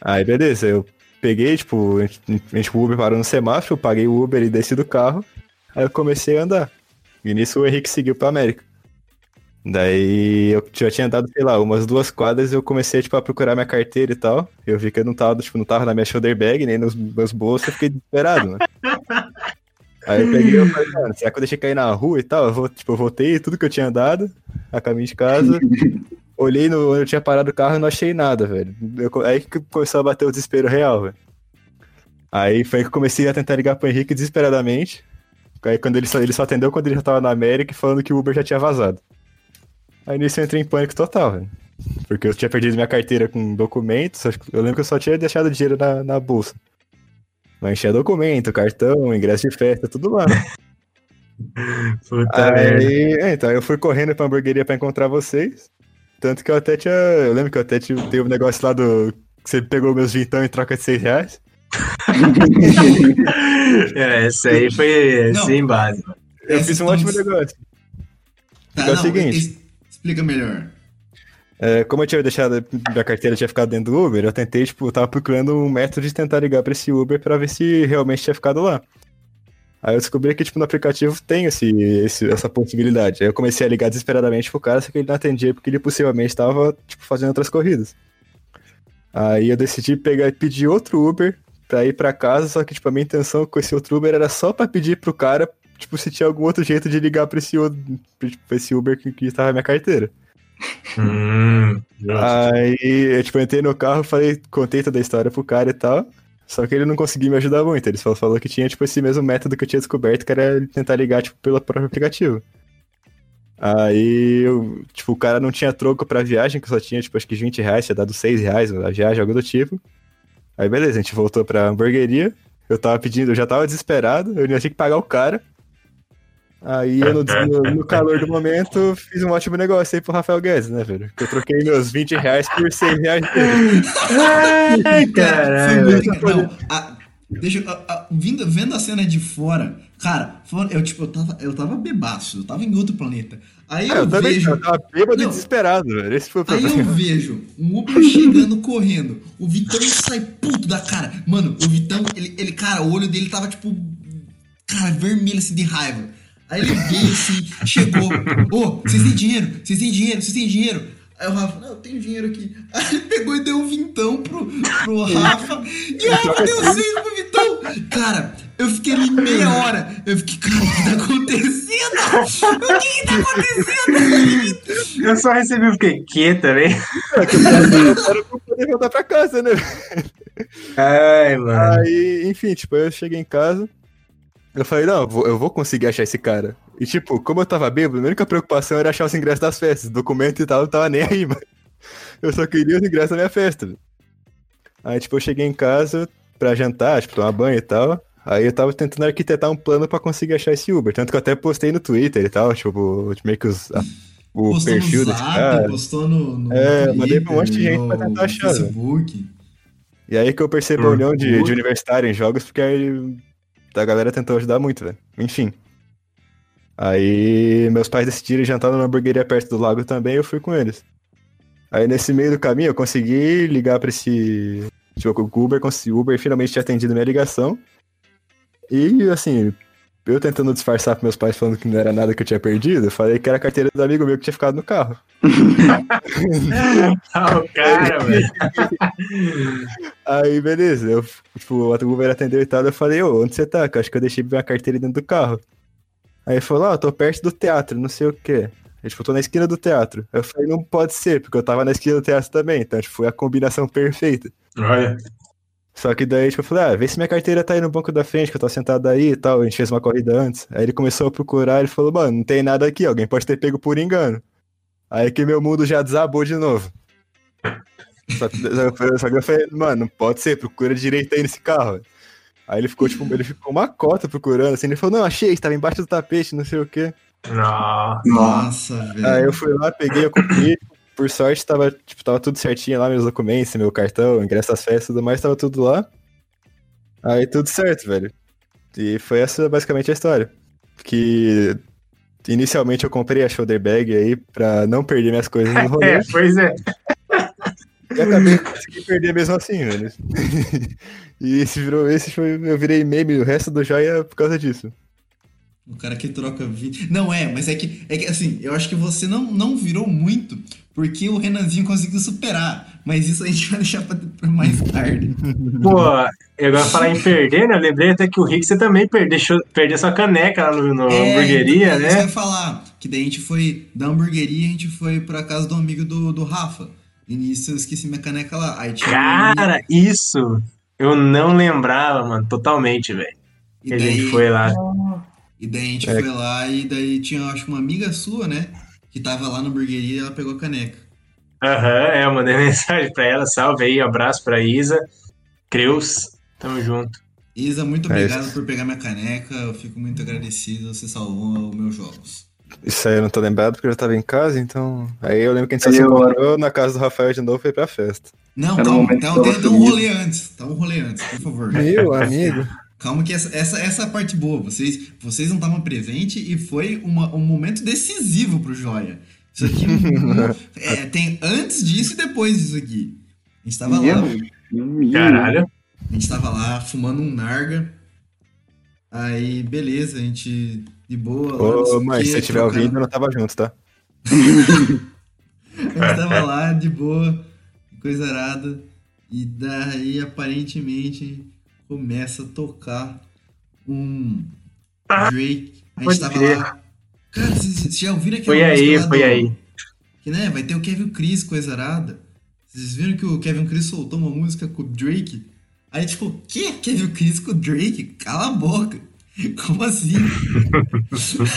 Aí beleza, eu peguei, tipo, a gente, a gente o Uber parou no semáforo, eu paguei o Uber e desci do carro. Aí eu comecei a andar. E nisso o Henrique seguiu pra América. Daí eu já tinha dado, sei lá, umas duas quadras eu comecei, tipo, a procurar minha carteira e tal. Eu vi que eu não tava, tipo, não tava na minha shoulder bag, nem nos meus bolsos, eu fiquei desesperado, né? Aí eu peguei e falei, mano, será que eu deixei cair na rua e tal? Eu vou, tipo, eu voltei tudo que eu tinha andado, a caminho de casa. Olhei no, onde eu tinha parado o carro e não achei nada, velho. Eu, aí que começou a bater o desespero real, velho. Aí foi que eu comecei a tentar ligar pro Henrique desesperadamente. Aí quando ele só, ele só atendeu quando ele já tava na América falando que o Uber já tinha vazado. Aí nisso eu entrei em pânico total, velho. Porque eu tinha perdido minha carteira com documentos. Eu lembro que eu só tinha deixado dinheiro na, na bolsa. Mas tinha documento, cartão, ingresso de festa, tudo lá. Né? Puta aí, é, então eu fui correndo pra hamburgueria pra encontrar vocês. Tanto que eu até tinha. Eu lembro que eu até teve um negócio lá do. Que você pegou meus vintão em troca de 6 reais. é, esse aí foi não, sem base. Eu fiz um ótimo negócio. Tá, é o seguinte. Explica melhor. É, como eu tinha deixado minha carteira tinha ficado dentro do Uber, eu tentei, tipo, tava procurando um método de tentar ligar para esse Uber para ver se realmente tinha ficado lá. Aí eu descobri que, tipo, no aplicativo tem esse, esse, essa possibilidade. Aí eu comecei a ligar desesperadamente pro cara, só que ele não atendia porque ele possivelmente estava, tipo, fazendo outras corridas. Aí eu decidi pegar e pedir outro Uber pra ir pra casa, só que, tipo, a minha intenção com esse outro Uber era só pra pedir pro cara, tipo, se tinha algum outro jeito de ligar pra esse, pra esse Uber que, que estava na minha carteira. Hum, aí, eu, tipo, entrei no carro, falei, contei toda a história pro cara e tal. Só que ele não conseguiu me ajudar muito. Ele só falou que tinha, tipo, esse mesmo método que eu tinha descoberto, que era tentar ligar, tipo, pelo próprio aplicativo. Aí, eu, tipo, o cara não tinha troco pra viagem, que só tinha, tipo, acho que 20 reais, tinha dado 6 reais a viagem, algo do tipo. Aí, beleza, a gente voltou pra hamburgueria. Eu tava pedindo, eu já tava desesperado, eu tinha que pagar o cara. Aí eu, no, no, calor do momento, fiz um ótimo negócio aí pro Rafael Guedes, né, velho? Que eu troquei meus 20 reais por 100 reais dele. Ai, caralho. Não, a, deixa a, a, vindo, vendo a cena de fora, cara, eu, tipo, eu tava, eu tava bebaço, eu tava em outro planeta. Aí é, eu, eu vejo. Eu tava bêbado e desesperado, velho. Esse foi o problema. Aí eu vejo um Uber chegando correndo. O Vitão sai puto da cara. Mano, o Vitão, ele, ele, cara, o olho dele tava tipo. Cara, vermelho assim de raiva. Aí ele veio assim, chegou. Ô, oh, vocês têm dinheiro? Vocês têm dinheiro? Vocês têm dinheiro? Aí o Rafa, não, eu tenho dinheiro aqui. Aí ele pegou e deu um vintão pro, pro Rafa. E o Rafa deu seis pro vintão. Cara, eu fiquei ali meia hora. Eu fiquei, cara, o que tá acontecendo? O que, que tá acontecendo? Eu só recebi o fiquei quieto também. Eu quero poder voltar pra casa, né? Ai, mano. Aí, enfim, tipo, eu cheguei em casa. Eu falei, não, eu vou, eu vou conseguir achar esse cara. E tipo, como eu tava bêbado, a única preocupação era achar os ingressos das festas. Documento e tal, não tava nem aí, mano. Eu só queria os ingressos da minha festa. Aí, tipo, eu cheguei em casa pra jantar, tipo, tomar banho e tal. Aí eu tava tentando arquitetar um plano pra conseguir achar esse Uber. Tanto que eu até postei no Twitter e tal, tipo, meio que os, a- o postou perfil no desse Zap, cara. postou no, no É, Twitter, mandei pra um monte de gente pra tentar achar? Facebook. E aí que eu percebo a união de, de universitário em jogos, porque aí a galera tentou ajudar muito, velho. Enfim. Aí meus pais decidiram jantar numa hamburgueria perto do lago também, eu fui com eles. Aí nesse meio do caminho eu consegui ligar pra esse. Tipo, o Uber, consegui- o Uber finalmente tinha atendido minha ligação. E assim, eu tentando disfarçar pros meus pais falando que não era nada que eu tinha perdido, eu falei que era a carteira do amigo meu que tinha ficado no carro. Ah, o cara, velho. Aí, beleza. Eu, tipo, o Uber atendeu e tal. Eu falei, ô, onde você tá? Que eu acho que eu deixei minha carteira dentro do carro. Aí ele falou, ó, tô perto do teatro, não sei o quê. Ele, tipo, tô na esquina do teatro. Eu falei, não pode ser, porque eu tava na esquina do teatro também. Então, tipo, foi a combinação perfeita. Olha. Só que daí, tipo, eu falei, ah, vê se minha carteira tá aí no banco da frente, que eu tô sentado aí e tal. A gente fez uma corrida antes. Aí ele começou a procurar, ele falou, mano, não tem nada aqui, alguém pode ter pego por engano. Aí que meu mundo já desabou de novo. Só que, só que eu falei, mano, não pode ser, procura direito aí nesse carro. Aí ele ficou, tipo, ele ficou uma cota procurando, assim, ele falou, não, achei, estava embaixo do tapete, não sei o quê. Nossa. Nossa, velho. Aí eu fui lá, peguei, eu comprei, por sorte tava, tipo, tava tudo certinho lá, meus documentos, meu cartão, ingresso às festas e tudo mais, tava tudo lá. Aí tudo certo, velho. E foi essa basicamente a história. Que inicialmente eu comprei a shoulder bag aí pra não perder minhas coisas no rolê. É, pois é. E acabei conseguindo perder mesmo assim, velho. e esse virou, esse foi, eu virei meme o resto do joia por causa disso. O cara que troca vídeo. Não é, mas é que, é que assim, eu acho que você não, não virou muito porque o Renanzinho conseguiu superar. Mas isso a gente vai deixar pra, pra mais tarde. Pô, eu agora falar em perder, né? Eu lembrei até que o Rick você também perde, deixou, perdeu sua caneca lá no, no hamburgueria, então, Isso que eu né? ia falar. Que daí a gente foi da hamburgueria, a gente foi pra casa do amigo do, do Rafa. E nisso eu esqueci minha caneca lá. Aí tinha Cara, isso eu não lembrava, mano, totalmente, velho. e Que a daí, gente foi lá. E daí a gente É. foi lá e daí tinha, acho que uma amiga sua, né? Que tava lá na hamburgueria e ela pegou a caneca. Aham, é, eu mandei mensagem pra ela, salve aí, abraço pra Isa. Creus, tamo junto. Isa, muito É obrigado isso. por pegar minha caneca. Eu fico muito agradecido. Você salvou os meus jogos. Isso aí eu não tô lembrado porque eu já tava em casa, então. Aí eu lembro que a gente só Aí se eu- encontrou na casa do Rafael de novo e foi pra festa. Não, Era um calma. Tá, que eu tem um rolê antes. Tá um rolê antes, por favor. Meu amigo. Calma que essa, essa, essa é a parte boa. Vocês, vocês não estavam presentes e foi uma, um momento decisivo pro Joia. Isso aqui é, tem antes disso e depois disso aqui. A gente tava lá, Caralho. a gente tava lá fumando um narga. Aí, beleza, a gente de boa. lá, Ô, o mãe, se você tiver ouvindo, eu não tava junto, tá? A gente tava lá de boa, coisa arada. E daí, aparentemente, começa a tocar um Drake. A gente tava lá. Cara, vocês já ouviram aquela Foi aí, música lá foi do- aí. Que né, vai ter o Kevin Chris, coisa arada. Vocês viram que o Kevin Chris soltou uma música com o Drake? Aí, tipo, o que? Kevin Chris com o Drake? Cala a boca. Como assim?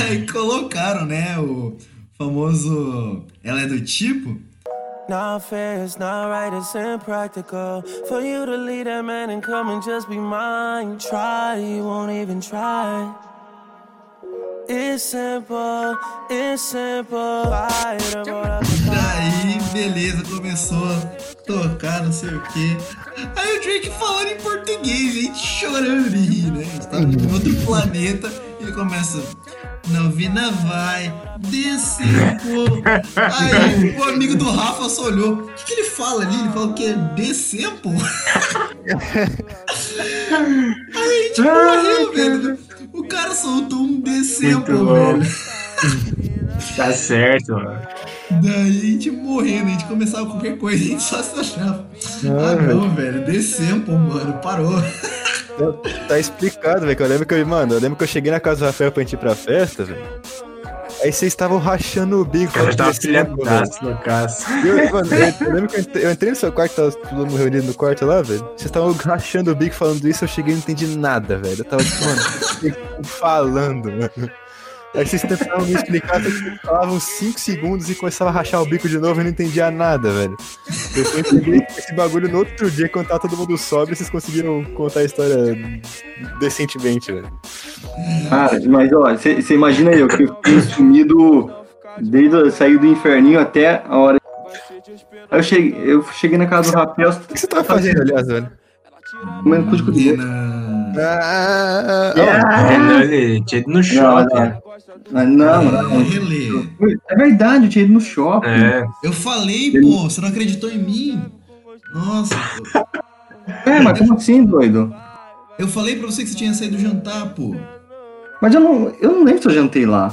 aí colocaram, né, o famoso Ela é do tipo. Not fair, it's not right, it's impractical for you to leave that man and come and just be mine. Try, you won't even try. It's simple, it's simple. Fight about Daí, beleza, começou a tocar, não sei o quê. Aí o Drake falando em português, a gente chorando de rir, né? A gente tava em outro planeta e ele começa. Novina vai, descer, pô. Aí o amigo do Rafa só olhou. O que, que ele fala ali? Ele fala o quê? Descer, pô. Aí a gente morreu, velho. O cara soltou um bom. velho. Tá certo, mano. Daí a gente morrendo, a gente começava qualquer coisa, a gente só se achava. Ah, não, velho, descemos, pô, mano, parou. Tá explicado, velho. Eu lembro que eu, mano, eu lembro que eu cheguei na casa do Rafael pra gente ir pra festa, velho. Aí vocês estavam rachando o bico. Cara falando tava filhadaço no caso. Eu, mano, eu, eu lembro que eu entrei, eu entrei no seu quarto, tava todo mundo reunido no quarto lá, velho. Vocês estavam rachando o bico falando isso, eu cheguei e não entendi nada, velho. Eu tava tipo, mano, falando, mano. Aí vocês tentavam me explicar, vocês falavam 5 segundos e começava a rachar o bico de novo e não entendia nada, velho. Eu só entendi esse bagulho no outro dia, quando tava todo mundo sóbrio, vocês conseguiram contar a história decentemente, velho. Cara, mas ó, você imagina eu que eu fiquei sumido desde eu sair do inferninho até a hora. Aí eu cheguei, eu cheguei na casa do rapel. O que você tava fazendo, aliás, velho? Comendo cu de codorna. Ah, É, não, ele tinha ido no shopping. não. Não, É, não. É verdade, eu tinha ido no shopping. É. Eu falei, pô, você não acreditou em mim? Nossa, pô. É, mas como assim, doido? eu falei pra você que você tinha saído jantar, pô. Mas eu não, eu não lembro se eu jantei lá.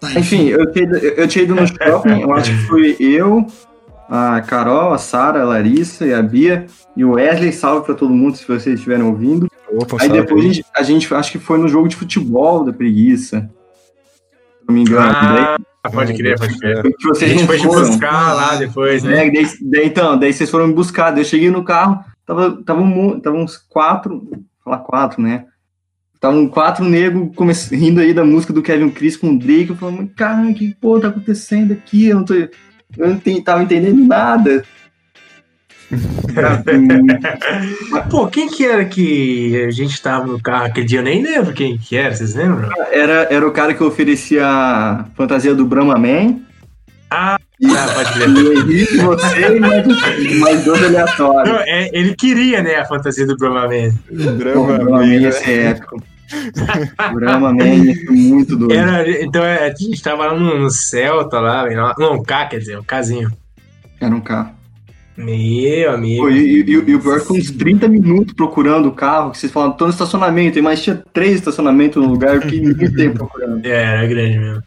Tá, Enfim, eu tinha, ido- eu tinha ido no shopping, eu acho que foi eu, a Carol, a Sara, a Larissa e a Bia e o Wesley. Salve pra todo mundo se vocês estiverem ouvindo. Opa, Aí depois a gente, a gente acho que foi no jogo de futebol da preguiça. Se não me engano. Ah, pode crer, pode crer. Daí, que A gente foi te buscar lá depois, né? É, daí, daí, então, daí vocês foram me buscar. Daí eu cheguei no carro, tava, tava, um, tava uns quatro, falar quatro, né? Estavam quatro negros come- rindo aí da música do Kevin Chris com o Drake. Eu falando, cara, que porra tá acontecendo aqui? Eu não tô. Eu não tava entendendo nada. Pô, quem que era que a gente tava no carro aquele dia? Eu nem lembro quem que era, vocês lembram? era, era o cara que oferecia a fantasia do Brahma Man. Ah, E, ah, pode crer. e você e mais, mais dois aleatórios. Não, é, ele queria, né, a fantasia do Brahma Man. Brahma Man ia ser épico. O Brahma Man ser muito doido. Era, então é, a gente tava lá no, no Celta lá, não, um K, quer dizer, um casinho. Era um carro. Meu amigo. Pô, e, e, e o pior é que uns 30 minutos procurando o carro, que vocês falam, tô no estacionamento, mas tinha três estacionamentos no lugar, eu fiquei muito tempo procurando. É, era grande mesmo.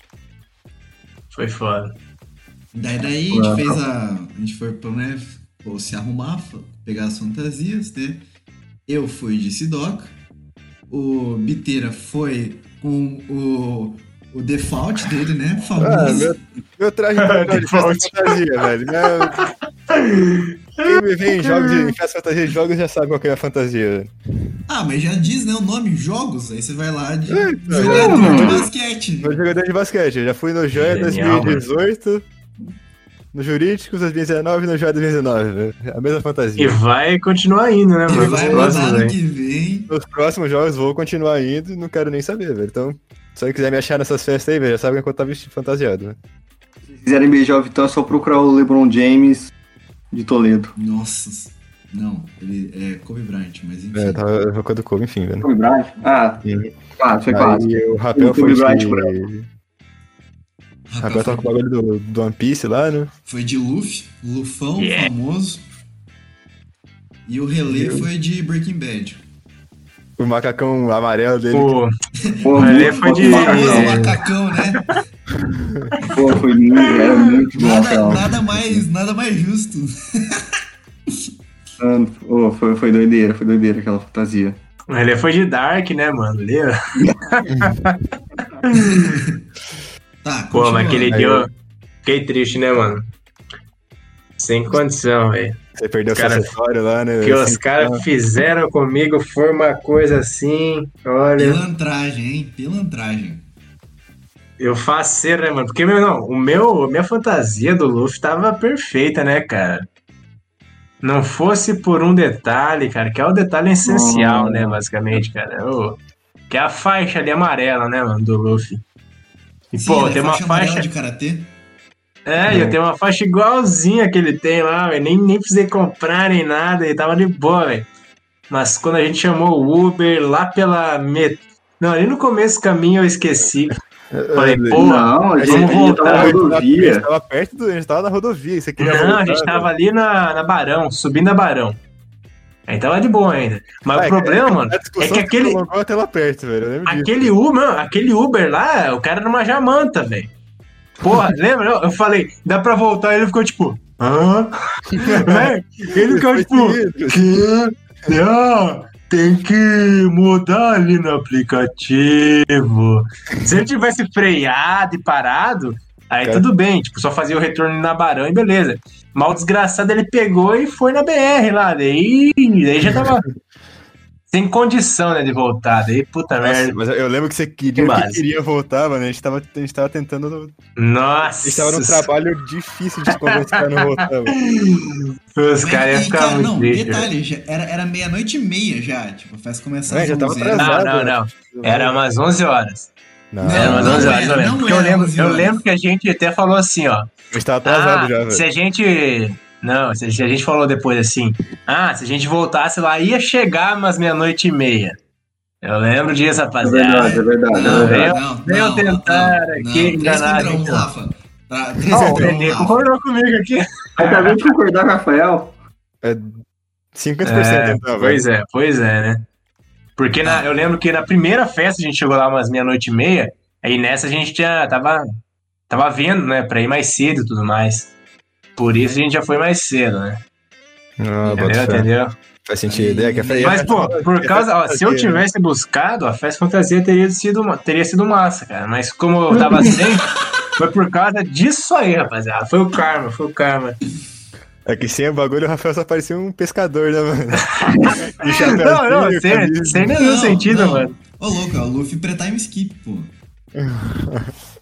Foi foda. Daí, daí a gente fez a. A gente foi pra, né, pô, se arrumar, pegar as fantasias, né? Eu fui de Sidoca. O Biteira foi com o, o default dele, né? Ah, Famoso. meu, meu traje de festa fantasia, velho. Meu... Quem me vê em jogos de festa fantasia de jogos já sabe qual que é a fantasia. velho. Ah, mas já diz, né? O nome jogos. Aí você vai lá de É, jogador de basquete. Sou jogador de basquete. Eu já fui no Joia Genial, 2018, no Jurídicos 2019 e no Joia 2019, velho. A mesma E fantasia. vai continuar indo, né, mano? Nos vai próximos, né? que vem. Nos próximos jogos vou continuar indo e não quero nem saber, velho. Então, se alguém quiser me achar nessas festas aí, velho, já sabe que eu tava vestido fantasiado, né? Se quiserem beijar o Vitão, é só procurar o LeBron James de Toledo. Nossa. Não, ele é Kobe Bryant, mas enfim. É, tava evocando como, enfim, velho. Kobe Bryant? Ah, Sim. claro, foi quase. Aí o rapel O foi Kobe Bryant de... O Rapaz, rapel tava com o bagulho do, do One Piece lá, né? foi de Luffy, Lufão, Yeah. famoso. E o relé Meu. foi de Breaking Bad. O macacão amarelo dele. Pô, muito ele foi de- O macacão. famoso macacão, né? Pô, foi muito, era muito bom, Nada, nada, mais, nada mais justo. Mano, Pô, foi, foi doideira, foi doideira aquela fantasia. ele foi de Dark, né, mano? Ali, ó. Tá, Pô, mas aquele Aí dia eu- fiquei triste, né, mano? Sem condição, velho. Você perdeu Cara, seu acessório lá, né? O que os caras fizeram comigo foi uma coisa assim, olha. Pilantragem, hein? Pilantragem. Eu faceiro, né, mano? Porque, meu, não, o meu, a minha fantasia do Luffy tava perfeita, né, cara? Não fosse por um detalhe, cara, que é o detalhe essencial, Oh. né, basicamente, cara. O- que é a faixa ali amarela, né, mano, do Luffy. E, Sim, pô, ele é tem uma faixa. de karatê. É, eu tenho uma faixa igualzinha que ele tem lá, velho. Nem, nem precisei comprar nem nada, e tava de boa, velho. Mas quando a gente chamou o Uber lá pela met... Não, ali no começo do caminho eu esqueci. Falei, pô, não, a gente, vamos a gente tava na voltar. A rodovia. gente tava perto do. A gente tava na rodovia. Você queria Não, voltar, a gente tava ali na, na Barão, subindo a Barão. Aí tava de boa ainda. Mas Ah, o problema, mano, é que aquele, até lá perto, velho. Lembro disso. aquele Uber, aquele Uber lá, o cara era uma jamanta, velho. Porra, lembra? Eu- falei, dá pra voltar, ele ficou tipo, hã? Véi, ele ficou tipo, que? Não, tem que mudar ali no aplicativo. Se ele tivesse freado e parado, aí Cara. tudo bem, tipo, só fazia o retorno na Barão e beleza. Mas o desgraçado ele pegou e foi na BR lá, daí, daí já tava. sem condição, né, de voltar. Daí, puta Nossa, merda. mas eu lembro que você queria, Que queria voltar, mano. A gente tava, a gente tava tentando. A Nossa. gente tava num trabalho difícil de convencer a não voltar, mano. Os caras iam ficar cara, muito não, detalhe, já era, era meia-noite e meia já. Tipo, a festa começava É, já tava 11, era- atrasado. Não, não, não. Era umas 11 horas. Não, Não, não 11 horas, era, eu lembro. não Porque eu lembro, 11 eu lembro que a gente até falou assim, ó. tava atrasado ah, já, velho. se a gente. Não, se a gente falou depois assim. Ah, se a gente voltasse lá, ia chegar umas meia-noite e meia. Eu lembro disso, É rapaziada. verdade, é verdade. Não, é verdade. não, veio não, tentar não, aqui não. Enganar. Rafa. Tra- Três Não, o contra Renê Rafa. concordou comigo aqui. Acabei de concordar com o Rafael. É 50% É, então, velho. pois é, pois é, né? Porque na- eu lembro que na primeira festa a gente chegou lá umas meia-noite e meia, aí nessa a gente já tava, tava vendo, né, pra ir mais cedo e tudo mais. Por isso a gente já foi mais cedo, né? Ah, entendeu? Entendeu? Faz sentido. É, que a Mas, pô, por causa. Ó, se eu tivesse buscado, a festa fantasia teria sido, teria sido massa, cara. Mas como eu tava sem, foi por causa disso aí, rapaziada. Foi o karma, foi o karma. É que sem o bagulho o Rafael só parecia um pescador, né, mano? Não, não, sem, camisa. sem nenhum Não, sentido, não. mano. Ô, louco, é o Luffy pré-time skip, pô.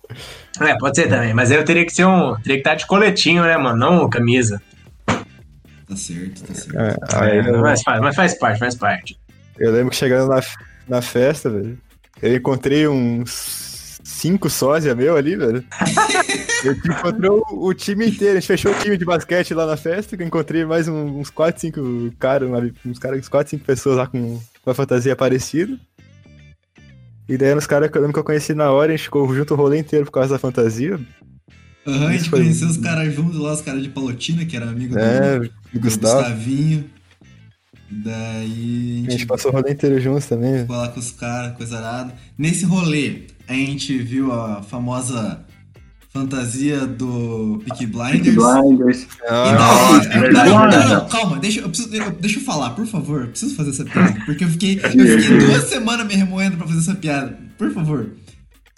É, pode ser também. Mas aí eu teria que ser um. Teria que estar de coletinho, né, mano? Não camisa. Tá certo, tá certo. É, aí eu, mas, faz, mas faz parte, faz parte. eu lembro que chegando na, na festa, velho, eu encontrei uns cinco sósia meu ali, velho. Eu encontrei o, o time inteiro, a gente fechou o time de basquete lá na festa, que eu encontrei mais uns 4, 5 caras, uns caras, uns 4, 5 pessoas lá com uma fantasia parecida. E daí os caras que eu conheci na hora, a gente ficou junto o rolê inteiro por causa da fantasia. Aham, a gente foi- conheceu os caras juntos lá, os caras de Palotina, que era amigo É, do, Gustavo. Gustavinho. Daí A gente passou o rolê inteiro juntos também. ficou lá com os caras, coisa arada. Nesse rolê, a gente viu a famosa fantasia do Peaky Blinders. Blinders. Ah, é verdade, não, não, não, calma, deixa eu, preciso, eu- deixa eu falar, por favor. eu Preciso fazer essa piada. Porque eu fiquei, eu fiquei duas semanas me remoendo pra fazer essa piada. Por favor.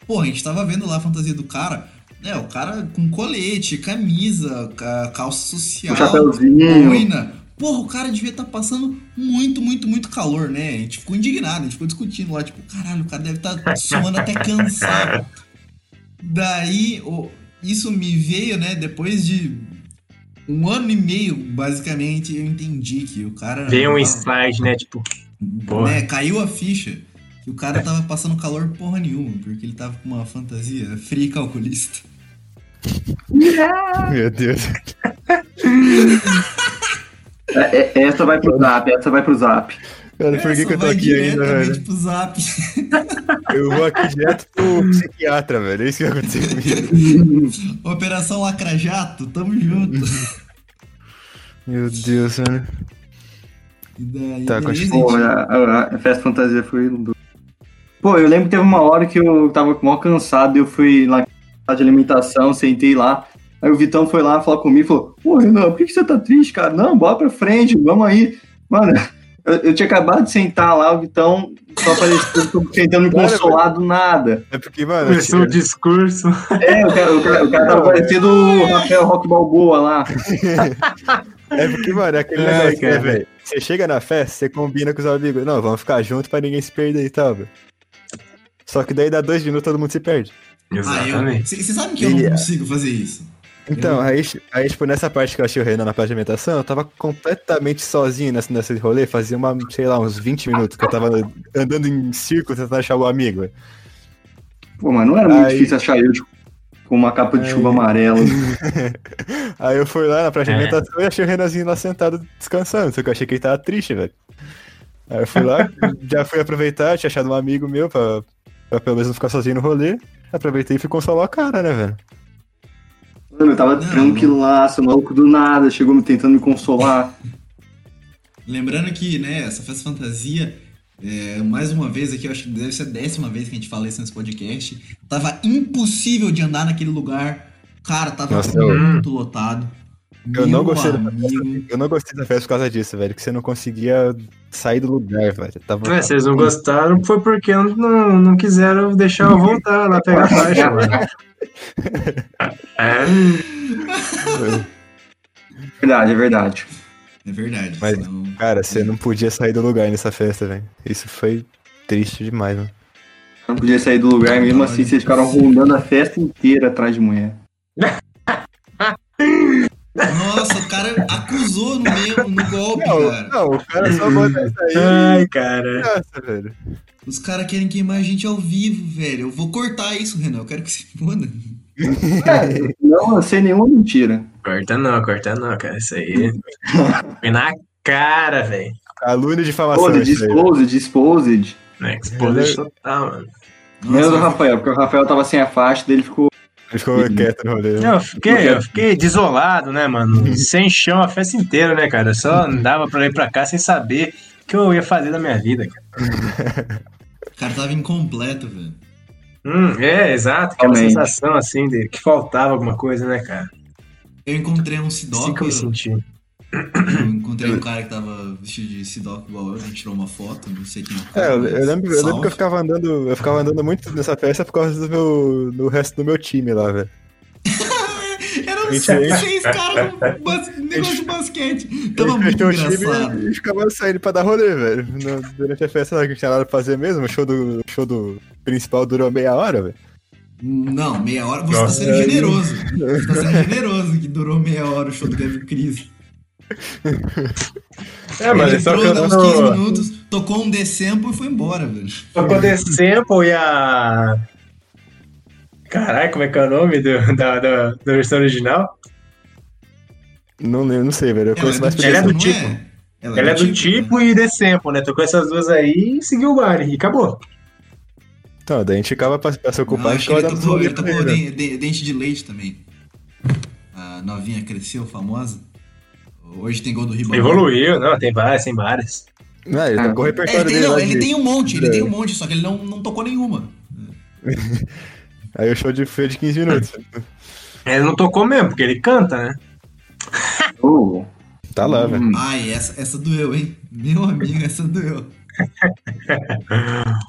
Pô, a gente tava vendo lá a fantasia do cara. né? o cara com colete, camisa, ca- calça social, Um chapéuzinho. Porra, o cara devia estar passando muito, muito, muito calor, né? A gente ficou indignado, a gente ficou discutindo lá, tipo, caralho, o cara deve estar suando até cansado. Daí, o- isso me veio, né, depois de um ano e meio, basicamente, eu entendi que o cara. Veio um tava- insight, né? Tipo, porra. né, caiu a ficha que o cara tava passando calor porra nenhuma, porque ele tava com uma fantasia fria e calculista. Meu Deus. É, é, essa vai pro zap, essa vai pro zap. Cara, por que, que eu tô aqui ainda, diretamente velho? pro zap. Eu vou aqui direto pro psiquiatra, velho. É isso que vai acontecer comigo. Operação Lacra Jato, tamo junto. Meu Deus. E daí, Tá, Pô, gente? a, a- a festa fantasia foi. Pô, eu lembro que teve uma hora que eu tava mó cansado, eu fui lá na de alimentação, sentei lá. Aí o Vitão foi lá falar comigo e falou: Pô, Renan, por que, que você tá triste, cara? Não, bora pra frente, vamos aí. Mano, eu, eu tinha acabado de sentar lá, o Vitão só apareceu tentando me consolar do nada. É porque, mano. Começou o discurso. É, o cara, o cara, o cara tava parecendo o Rafael Rock Balboa lá. É porque, mano, é aquele Ai, negócio, né, cara. velho? Você chega na festa, você combina com os amigos. Não, vamos ficar junto pra ninguém se perder e tal, velho. Só que daí dá dois minutos todo mundo se perde. Ah, eu. Exatamente. Você sabe que eu não consigo fazer isso. Então, aí, aí, tipo, nessa parte que eu achei o Renan na parte de alimentação, eu tava completamente sozinho nessa, nesse rolê, fazia uma, sei lá, uns 20 minutos que eu tava andando em círculo tentando achar o amigo. Pô, mas não era muito Aí- difícil achar eu tipo, com uma capa de Aí- chuva amarela. Aí eu fui lá na praça de É. alimentação e achei o Renanzinho lá sentado descansando, só que eu achei que ele tava triste, velho. Aí eu fui lá, já fui aproveitar, tinha achado um amigo meu pra, pra pelo menos não ficar sozinho no rolê. Aproveitei e fui consolar o cara, né, velho? Mano, eu tava Não. tranquilaço, maluco do nada, chegou me tentando me consolar. Lembrando que, né, essa festa fantasia, é, mais uma vez aqui, eu acho que deve ser a décima vez que a gente fala isso nesse podcast. Tava impossível de andar naquele lugar. Cara, tava Nossa, eu- muito lotado. Eu não gostei da amigo. Eu não gostei da festa por causa disso, velho, que você não conseguia sair do lugar, velho. Tava... É, vocês não gostaram foi porque não, não, não quiseram deixar eu voltar lá pegar a faixa, mano. É. Verdade, é verdade. É verdade. Mas- senão- Cara, você não podia sair do lugar nessa festa, velho. Isso foi triste demais, mano. Não podia sair do lugar, mesmo assim vocês ficaram rondando a festa inteira atrás de mulher. Nossa, o cara acusou no meio, no golpe, cara. não, o cara só bota isso aí. Ai, cara. Nossa, velho. Os caras querem queimar a gente ao vivo, velho. Eu vou cortar isso, Renan. Eu quero que se foda. Não, sem nenhuma mentira. Corta não, corta não, cara. Isso aí. Foi na cara, velho. Calúnia de aí, velho. disposed, disposed. Né? Exposed total, mano. Menos o Rafael, porque o Rafael tava sem a faixa, dele ficou. Ele ficou quieto no rolê. Eu fiquei, eu fiquei desolado, né, mano? Sem chão a festa inteira, né, cara? Eu só andava pra lá e pra cá sem saber o que eu ia fazer da minha vida, cara. o cara tava incompleto, velho. Hum, é, exato. Aquela Realmente. sensação, assim, de que faltava alguma coisa, né, cara? Eu encontrei um Assim que Sidoca. eu me senti. Eu encontrei um cara que tava vestido de Sidoca igual eu. A gente tirou uma foto, não sei quem é o É, cara. eu, mas eu lembro, eu lembro que eu ficava andando, eu ficava andando muito nessa festa por causa do meu, do resto do meu time lá, velho. Eram Gente, seis caras com bas- negócio de basquete. Tava muito o engraçado. time e ficava saindo pra dar rolê, velho. Durante a festa lá que não tinha nada pra fazer mesmo, o show do, show do principal durou meia hora, velho. Não, meia hora. Você tá Nossa, sendo aí- generoso. Você tá sendo generoso que durou meia hora o show do Kevin Cris. É, mas é Ele só entrou, deu uns 15 cantando. minutos, tocou um D-Sample e foi embora, velho. Tocou The Sample e a. Caralho, como é que é o nome do, da, da, da versão original? Não, lembro, não sei, velho. Eu conheço mais Ela é do não tipo. Ela é do tipo e The Sample, né? Tocou essas duas aí e seguiu o baile e acabou. Então, daí a gente ficava pra, pra se Não, ocupar e acho que ele tocou, ele tocou né? de- de- dente de leite também. A novinha cresceu, famosa. Hoje tem gol do Ribamar. Evoluiu, não, tem várias, tem várias. Não, ele Ah, tocou o É, repertório ele tem, dele não, ele de- tem um monte, ele É. tem um monte, só que ele não, não tocou nenhuma. Aí o show de, foi de 15 minutos. Ele não tocou mesmo, porque ele canta, né? Oh, Tá lá, velho. hum, Ai, essa, essa doeu, hein? Meu amigo, essa doeu.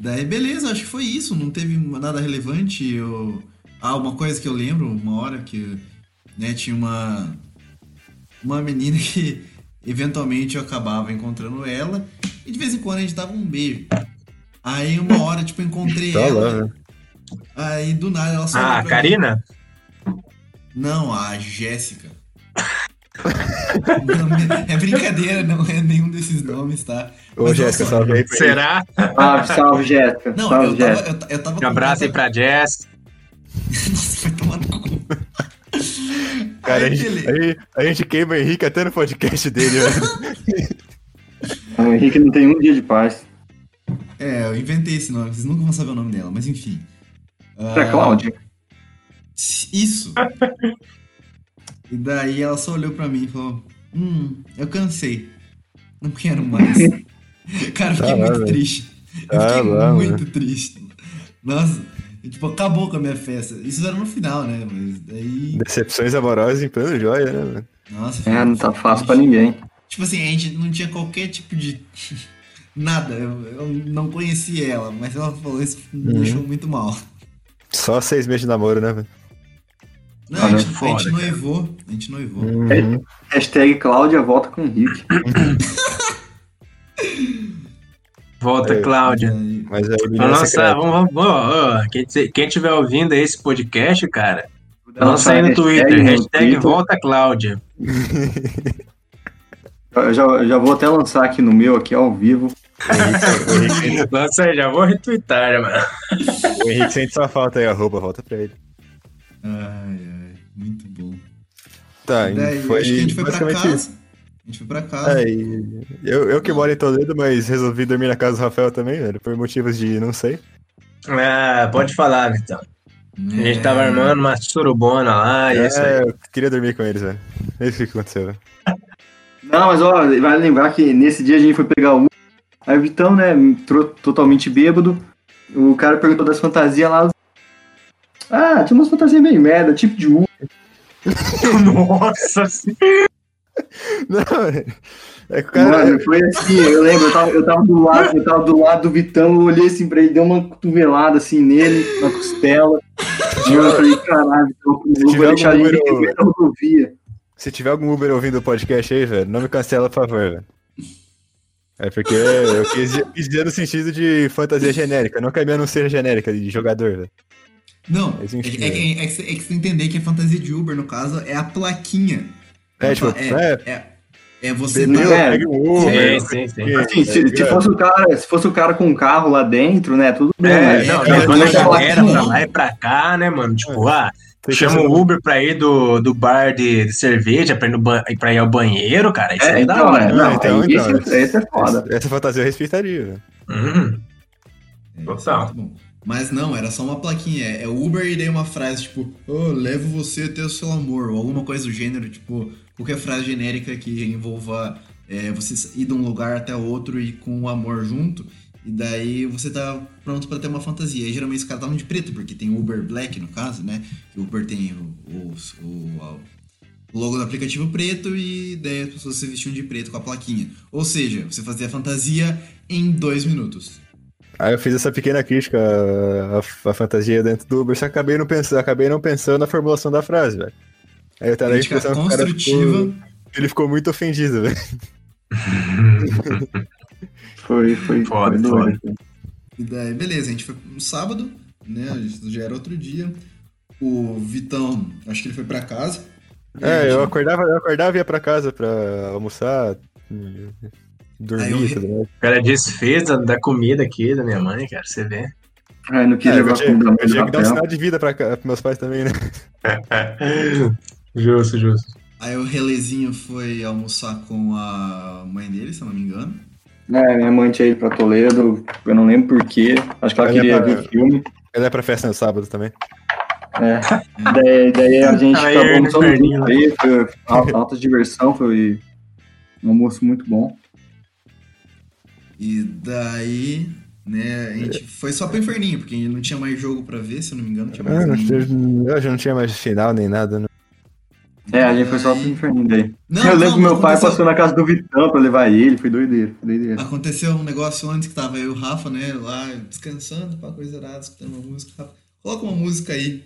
Daí, beleza, acho que foi isso. Não teve nada relevante. Eu... Ah, uma coisa que eu lembro, uma hora que né, tinha uma, uma menina que eventualmente eu acabava encontrando ela e de vez em quando a gente dava um beijo. Aí uma hora, tipo, eu encontrei Tá lá, ela. velho. Aí do nada ela só. Ah, a Karina? mim. Não, a Jéssica. Não, é brincadeira, não é nenhum desses nomes, tá? Ô, Mas Jéssica, só, salve aí. Será? Salve, salve, Jéssica. Não, salve, eu tava, Jéssica. eu, eu tava Um abraço aí pra Jess. Nossa, vai tomar no cu. Cara, a Aí, gente, beleza. a, gente, a gente queima o Henrique até no podcast dele. O Henrique não tem um dia de paz. É, eu inventei esse nome, vocês nunca vão saber o nome dela, mas enfim. É Ah, Cláudia. Isso. e daí ela só olhou pra mim e falou: Hum, eu cansei. Não quero mais. Cara, eu fiquei Tá lá, muito velho. triste. Eu Tá fiquei lá, muito triste. Nossa, e, tipo, acabou com a minha festa. Isso era no final, né? Mas daí. Decepções amorosas em plano joia, né, velho? Nossa, É, não tá fácil pra ninguém. Tipo assim, a gente não tinha qualquer tipo de. Nada, eu, eu não conhecia ela, mas ela falou isso me Uhum. deixou muito mal. Só seis meses de namoro, né, velho? Não, a, gente, a gente noivou. A gente noivou. Uhum. Hashtag Cláudia volta com o Henrique. Volta, É, Cláudia. Mas menina lançar, secreta. vamos, vamos, ó, quem, quem tiver ouvindo esse podcast, cara, Lançar lança aí no hashtag Twitter, no hashtag Twitter. Volta Cláudia. Eu já, eu já vou até lançar aqui no meu, aqui ao vivo. O Henrique, Lança aí, já vou retweetar, mano. o Henrique sente sua falta aí, arroba, volta pra ele. Ai, ai, muito bom. Tá, Daí, foi acho que a gente foi pra basicamente casa. A gente foi pra casa. É, e eu, eu que moro em Toledo, mas resolvi dormir na casa do Rafael também, velho, por motivos de não sei. Ah, pode falar, Vitão. A gente É, tava armando uma surubona lá, e é isso aí. É, eu queria dormir com eles, velho. É isso que aconteceu, velho. Não, mas ó, vale lembrar que nesse dia a gente foi pegar o. Aí o Vitão, né, entrou totalmente bêbado. O cara perguntou das fantasias lá. Ah, tinha umas fantasias meio merda, tipo de U. Nossa senhora. Não. É que o cara. Mano, foi assim, eu lembro, eu tava, eu tava do lado, eu tava do lado do Vitão, eu olhei assim pra ele, dei uma cotovelada assim nele, na costela. E eu falei, caralho, eu vou tiver deixar algum ele número- ver na rodovia. Se tiver algum Uber ouvindo o podcast aí, velho, não me cancela, por favor, velho. É porque eu quis, quis dizer no sentido de fantasia genérica, não que a minha não seja genérica de jogador, velho. Não, é, é, que- é que você- é que você entender que a fantasia de Uber, no caso, é a plaquinha. É, tipo, é, é, é, é você Entendeu? tá- É, pega um Uber. Sim, sim, sim. Assim, se, tá se fosse o cara, se fosse o cara com um carro lá dentro, né? Tudo bem, É, mas não, é, levando é, a galera é, pra é, lá e pra cá, né, mano? Tipo, ah, chama o Uber pra ir do, do bar de, de cerveja pra ir, no pra ir ao banheiro, cara. Isso É, aí é da então, hora. é, não, então, aí então, esse, esse é foda. Essa, essa fantasia eu respeitaria, velho. Uhum. É, Total. isso é. Mas não, era só uma plaquinha. É é Uber e daí uma frase tipo, oh, levo você até o seu amor, ou alguma coisa do gênero, tipo, qualquer frase genérica que envolva é, você ir de um lugar até outro e com o amor junto. E daí você tá pronto pra ter uma fantasia. E geralmente os caras estavam de preto, porque tem Uber Black no caso, né? O Uber tem o, o, o- o logo do aplicativo preto e daí as pessoas se vestiam de preto com a plaquinha. Ou seja, você fazia a fantasia em dois minutos. Aí eu fiz essa pequena crítica à, fantasia dentro do Uber, só acabei não pensando, acabei não pensando na formulação da frase, velho. Aí eu tava a Crítica impressão que o cara construtiva. ficou, ele ficou muito ofendido, velho. Foi, foi, Foda, foi. E daí, beleza, a gente foi no sábado, né? Isso já era outro dia. O Vitão, acho que ele foi pra casa. É, eu gente- acordava, eu acordava e ia pra casa pra almoçar, hum, dormir eu e re- tudo mais. O cara desfez da, da comida aqui da minha mãe, cara. Você vê. Ai, não quis É, eu levar tinha, comida eu no tinha que dar um sinal de vida pra, pros meus pais também, né? justo, justo. Aí o Relezinho foi almoçar com a mãe dele, se eu não me engano. É, minha mãe tinha ido pra Toledo, eu não lembro porquê. Acho que ela Ela queria ia pra- ver filme. Ele é pra festa no sábado também. É. daí, daí a gente Aí, acabou almoçando inferninho. junto aí, foi alta, alta diversão, foi um almoço muito bom. E daí, né, a gente foi só pro inferninho, porque não tinha mais jogo pra ver, se eu não me engano. Não tinha mais Ah, não, nenhum. eu já não tinha mais final nem nada, né? É, a gente foi só pro inferno daí. Não, eu lembro não, que meu pai aconteceu- passou na casa do Vitão pra levar ele, foi doideira, foi doideira. Aconteceu um negócio antes que tava eu e o Rafa, né, lá descansando, pra coisa errada, escutando uma música. Rafa, coloca uma música aí.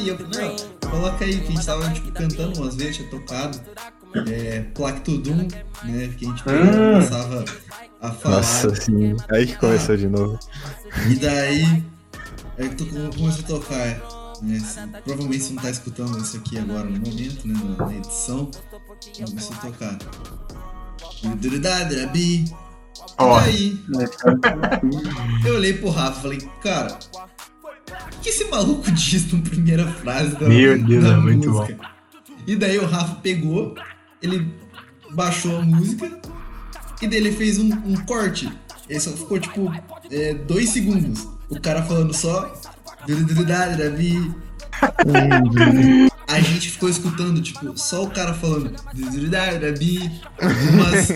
E eu falei, não, coloca aí, que a gente tava tipo, cantando umas vezes, tinha tocado. É, Plactudum, né, que a gente Hum. começava a falar. Nossa, sim. Aí que começou de novo. E daí, aí tu come- começou a tocar. Né? assim, Provavelmente você não tá escutando isso aqui agora no momento, né? Na, na edição. Começou a tocar. E. E daí, eu olhei pro Rafa e falei, cara, que esse maluco diz na primeira frase da, Meu Deus, da é muito música? E daí o Rafa pegou, ele baixou a música e daí ele fez um, um corte. Ele só ficou tipo é, dois segundos. O cara falando só. "Duridadirabi". A gente ficou escutando, tipo, só o cara falando. "Duridadirabi", Umas.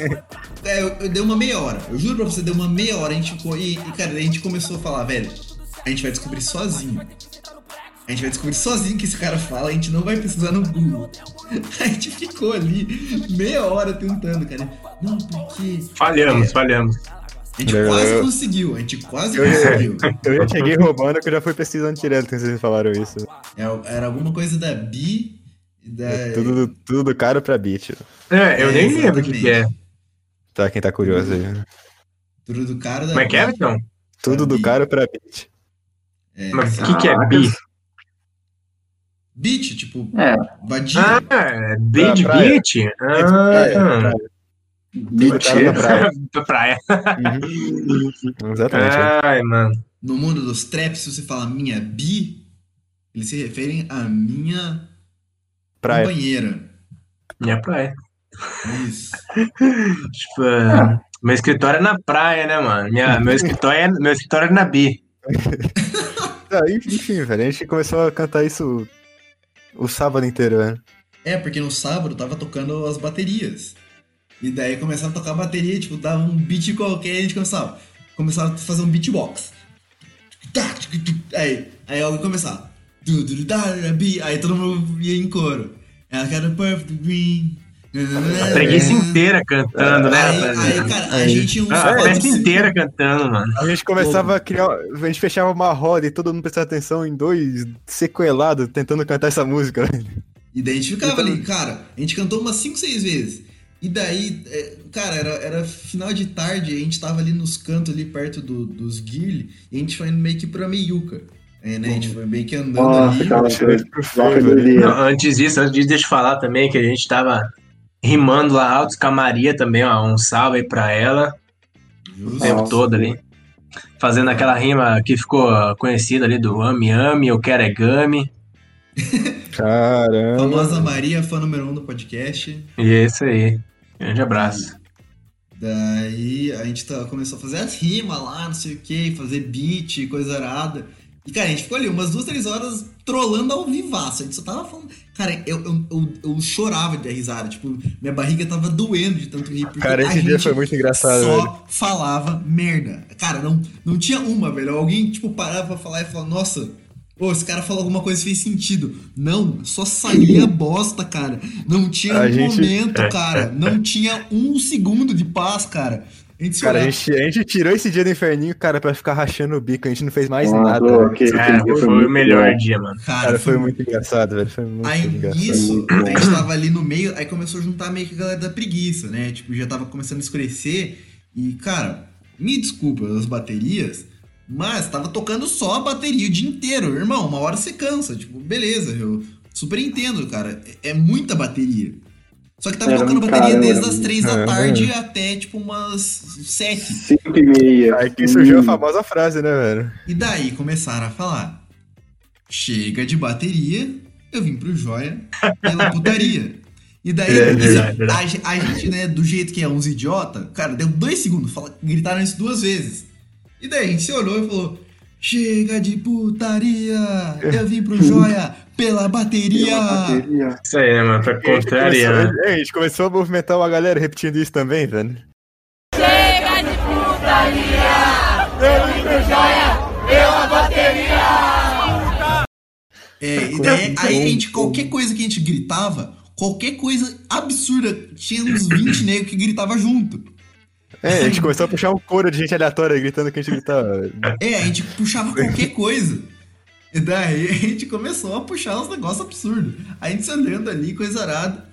É, eu, eu dei uma meia hora. Eu juro pra você, deu uma meia hora. A gente ficou. E, e, cara, a gente começou a falar, velho, a gente vai descobrir sozinho. A gente vai descobrir sozinho o que esse cara fala, a gente não vai precisar no Google. A gente ficou ali meia hora tentando, cara. Não, porque. Falhamos, falhamos. A gente Eu- quase eu- conseguiu, a gente quase Eu- conseguiu. Eu já cheguei roubando que eu já fui pesquisando direto quando vocês falaram isso. É, Era alguma coisa da Bi e da. É tudo, do- tudo do caro pra beat. É, eu É, nem lembro o que, que é. Tá, quem tá curioso aí. né? Tudo do cara da. Como é que é, então? Tudo do Bi. caro pra beat. É, Mas o que, que é bi? Beat, tipo, É, vadia. Ah, é B de praia. beat? praia, Ah, praia. mentira. na praia. pra praia. Uhum. Exatamente. é. Ai, mano. No mundo dos traps, se você fala minha bi, eles se referem a minha Praia. companheira. Minha praia. Isso. Tipo, é, meu escritório é na praia, né, mano? Minha, meu, escritório é, meu escritório é na B. Ah, enfim, velho, a gente começou a cantar isso o sábado inteiro, né? É, porque no sábado tava tocando as baterias. E daí começaram a tocar a bateria, tipo, dava um beat qualquer e a gente começava. Começaram a fazer um beatbox. Aí, aí alguém começava. Aí todo mundo ia em coro. Ela quer perfect green. A preguiça inteira cantando, né, Aí, rapaziada? aí, cara, a gente festa cinco- inteira cantando, mano. A gente começava a criar. A gente fechava uma roda e todo mundo prestava atenção em dois sequelados tentando cantar essa música. velho. E daí a gente ficava ali, cara, a gente cantou umas 5, 6 vezes. E daí, é, cara, era, era final de tarde, a gente tava ali nos cantos ali perto do- dos Guile, e a gente foi indo meio que pra Meiuca. É, né? A gente foi meio que andando Nossa, ali. cara, foi doideira. Não, antes disso, antes disso, deixa eu falar também que a gente tava rimando lá altos com a Maria também, ó. Um salve aí pra ela o Justo. tempo Nossa. todo ali. Fazendo aquela rima que ficou conhecida ali do Ami Ami, eu quero é Gami. Caramba. Famosa Maria, fã número um do podcast. E é isso aí. Grande abraço. Daí a gente tá- começou a fazer as rimas lá, não sei o que, fazer beat, coisa arada. E, cara, a gente ficou ali umas duas, três horas trolando ao vivaço. A gente só tava falando. Cara, eu, eu, eu, eu chorava de risada. Tipo, minha barriga tava doendo de tanto rir. Cara, esse dia foi muito engraçado, só velho. falava merda. Cara, não, não tinha uma, velho. Alguém, tipo, parava pra falar e falava, nossa. Pô, esse cara falou alguma coisa que fez sentido. Não, só saía bosta, cara. Não tinha A um gente- momento, cara. Não tinha um segundo de paz, cara. A gente se Cara, a gente, a gente tirou esse dia do inferninho, cara, pra ficar rachando o bico. A gente não fez mais Nossa, nada. pô, Cara, dia foi muito o melhor bom. dia, mano. Cara, foi muito engraçado, velho. Foi muito Aí engraçado. nisso, a gente tava ali no meio, aí começou a juntar meio que a galera da preguiça, né? Tipo, já tava começando a escurecer. E, cara, me desculpa as baterias, mas tava tocando só a bateria o dia inteiro. Irmão, uma hora você cansa. Tipo, beleza, eu super entendo, cara. É é muita bateria. Só que tava Era tocando bateria desde era as três da É. tarde até, tipo, umas sete. Cinco e meia. Aí que surgiu a Hum. famosa frase, né, velho? E daí começaram a falar: chega de bateria, eu vim pro joia pela putaria. E daí, É verdade, verdade. a, a gente, né, do jeito que é uns idiota, cara, deu dois segundos, fala- gritaram isso duas vezes. E daí a gente se olhou e falou: chega de putaria, eu vim pro joia pela bateria. Pela bateria. Isso aí, né, mano? Pra a gente contrariar. começou- é, a gente começou a movimentar uma galera repetindo isso também, velho. Chega de putaria! Eu vim pro joia pela bateria! É, e daí aí a gente, qualquer coisa que a gente gritava, qualquer coisa absurda, tinha uns 20 negros que gritava junto. É, a gente começou a puxar um coro de gente aleatória gritando que a gente gritava. É, a gente puxava qualquer coisa. E daí a gente começou a puxar uns negócios absurdos. A gente se olhando ali, coisa arada.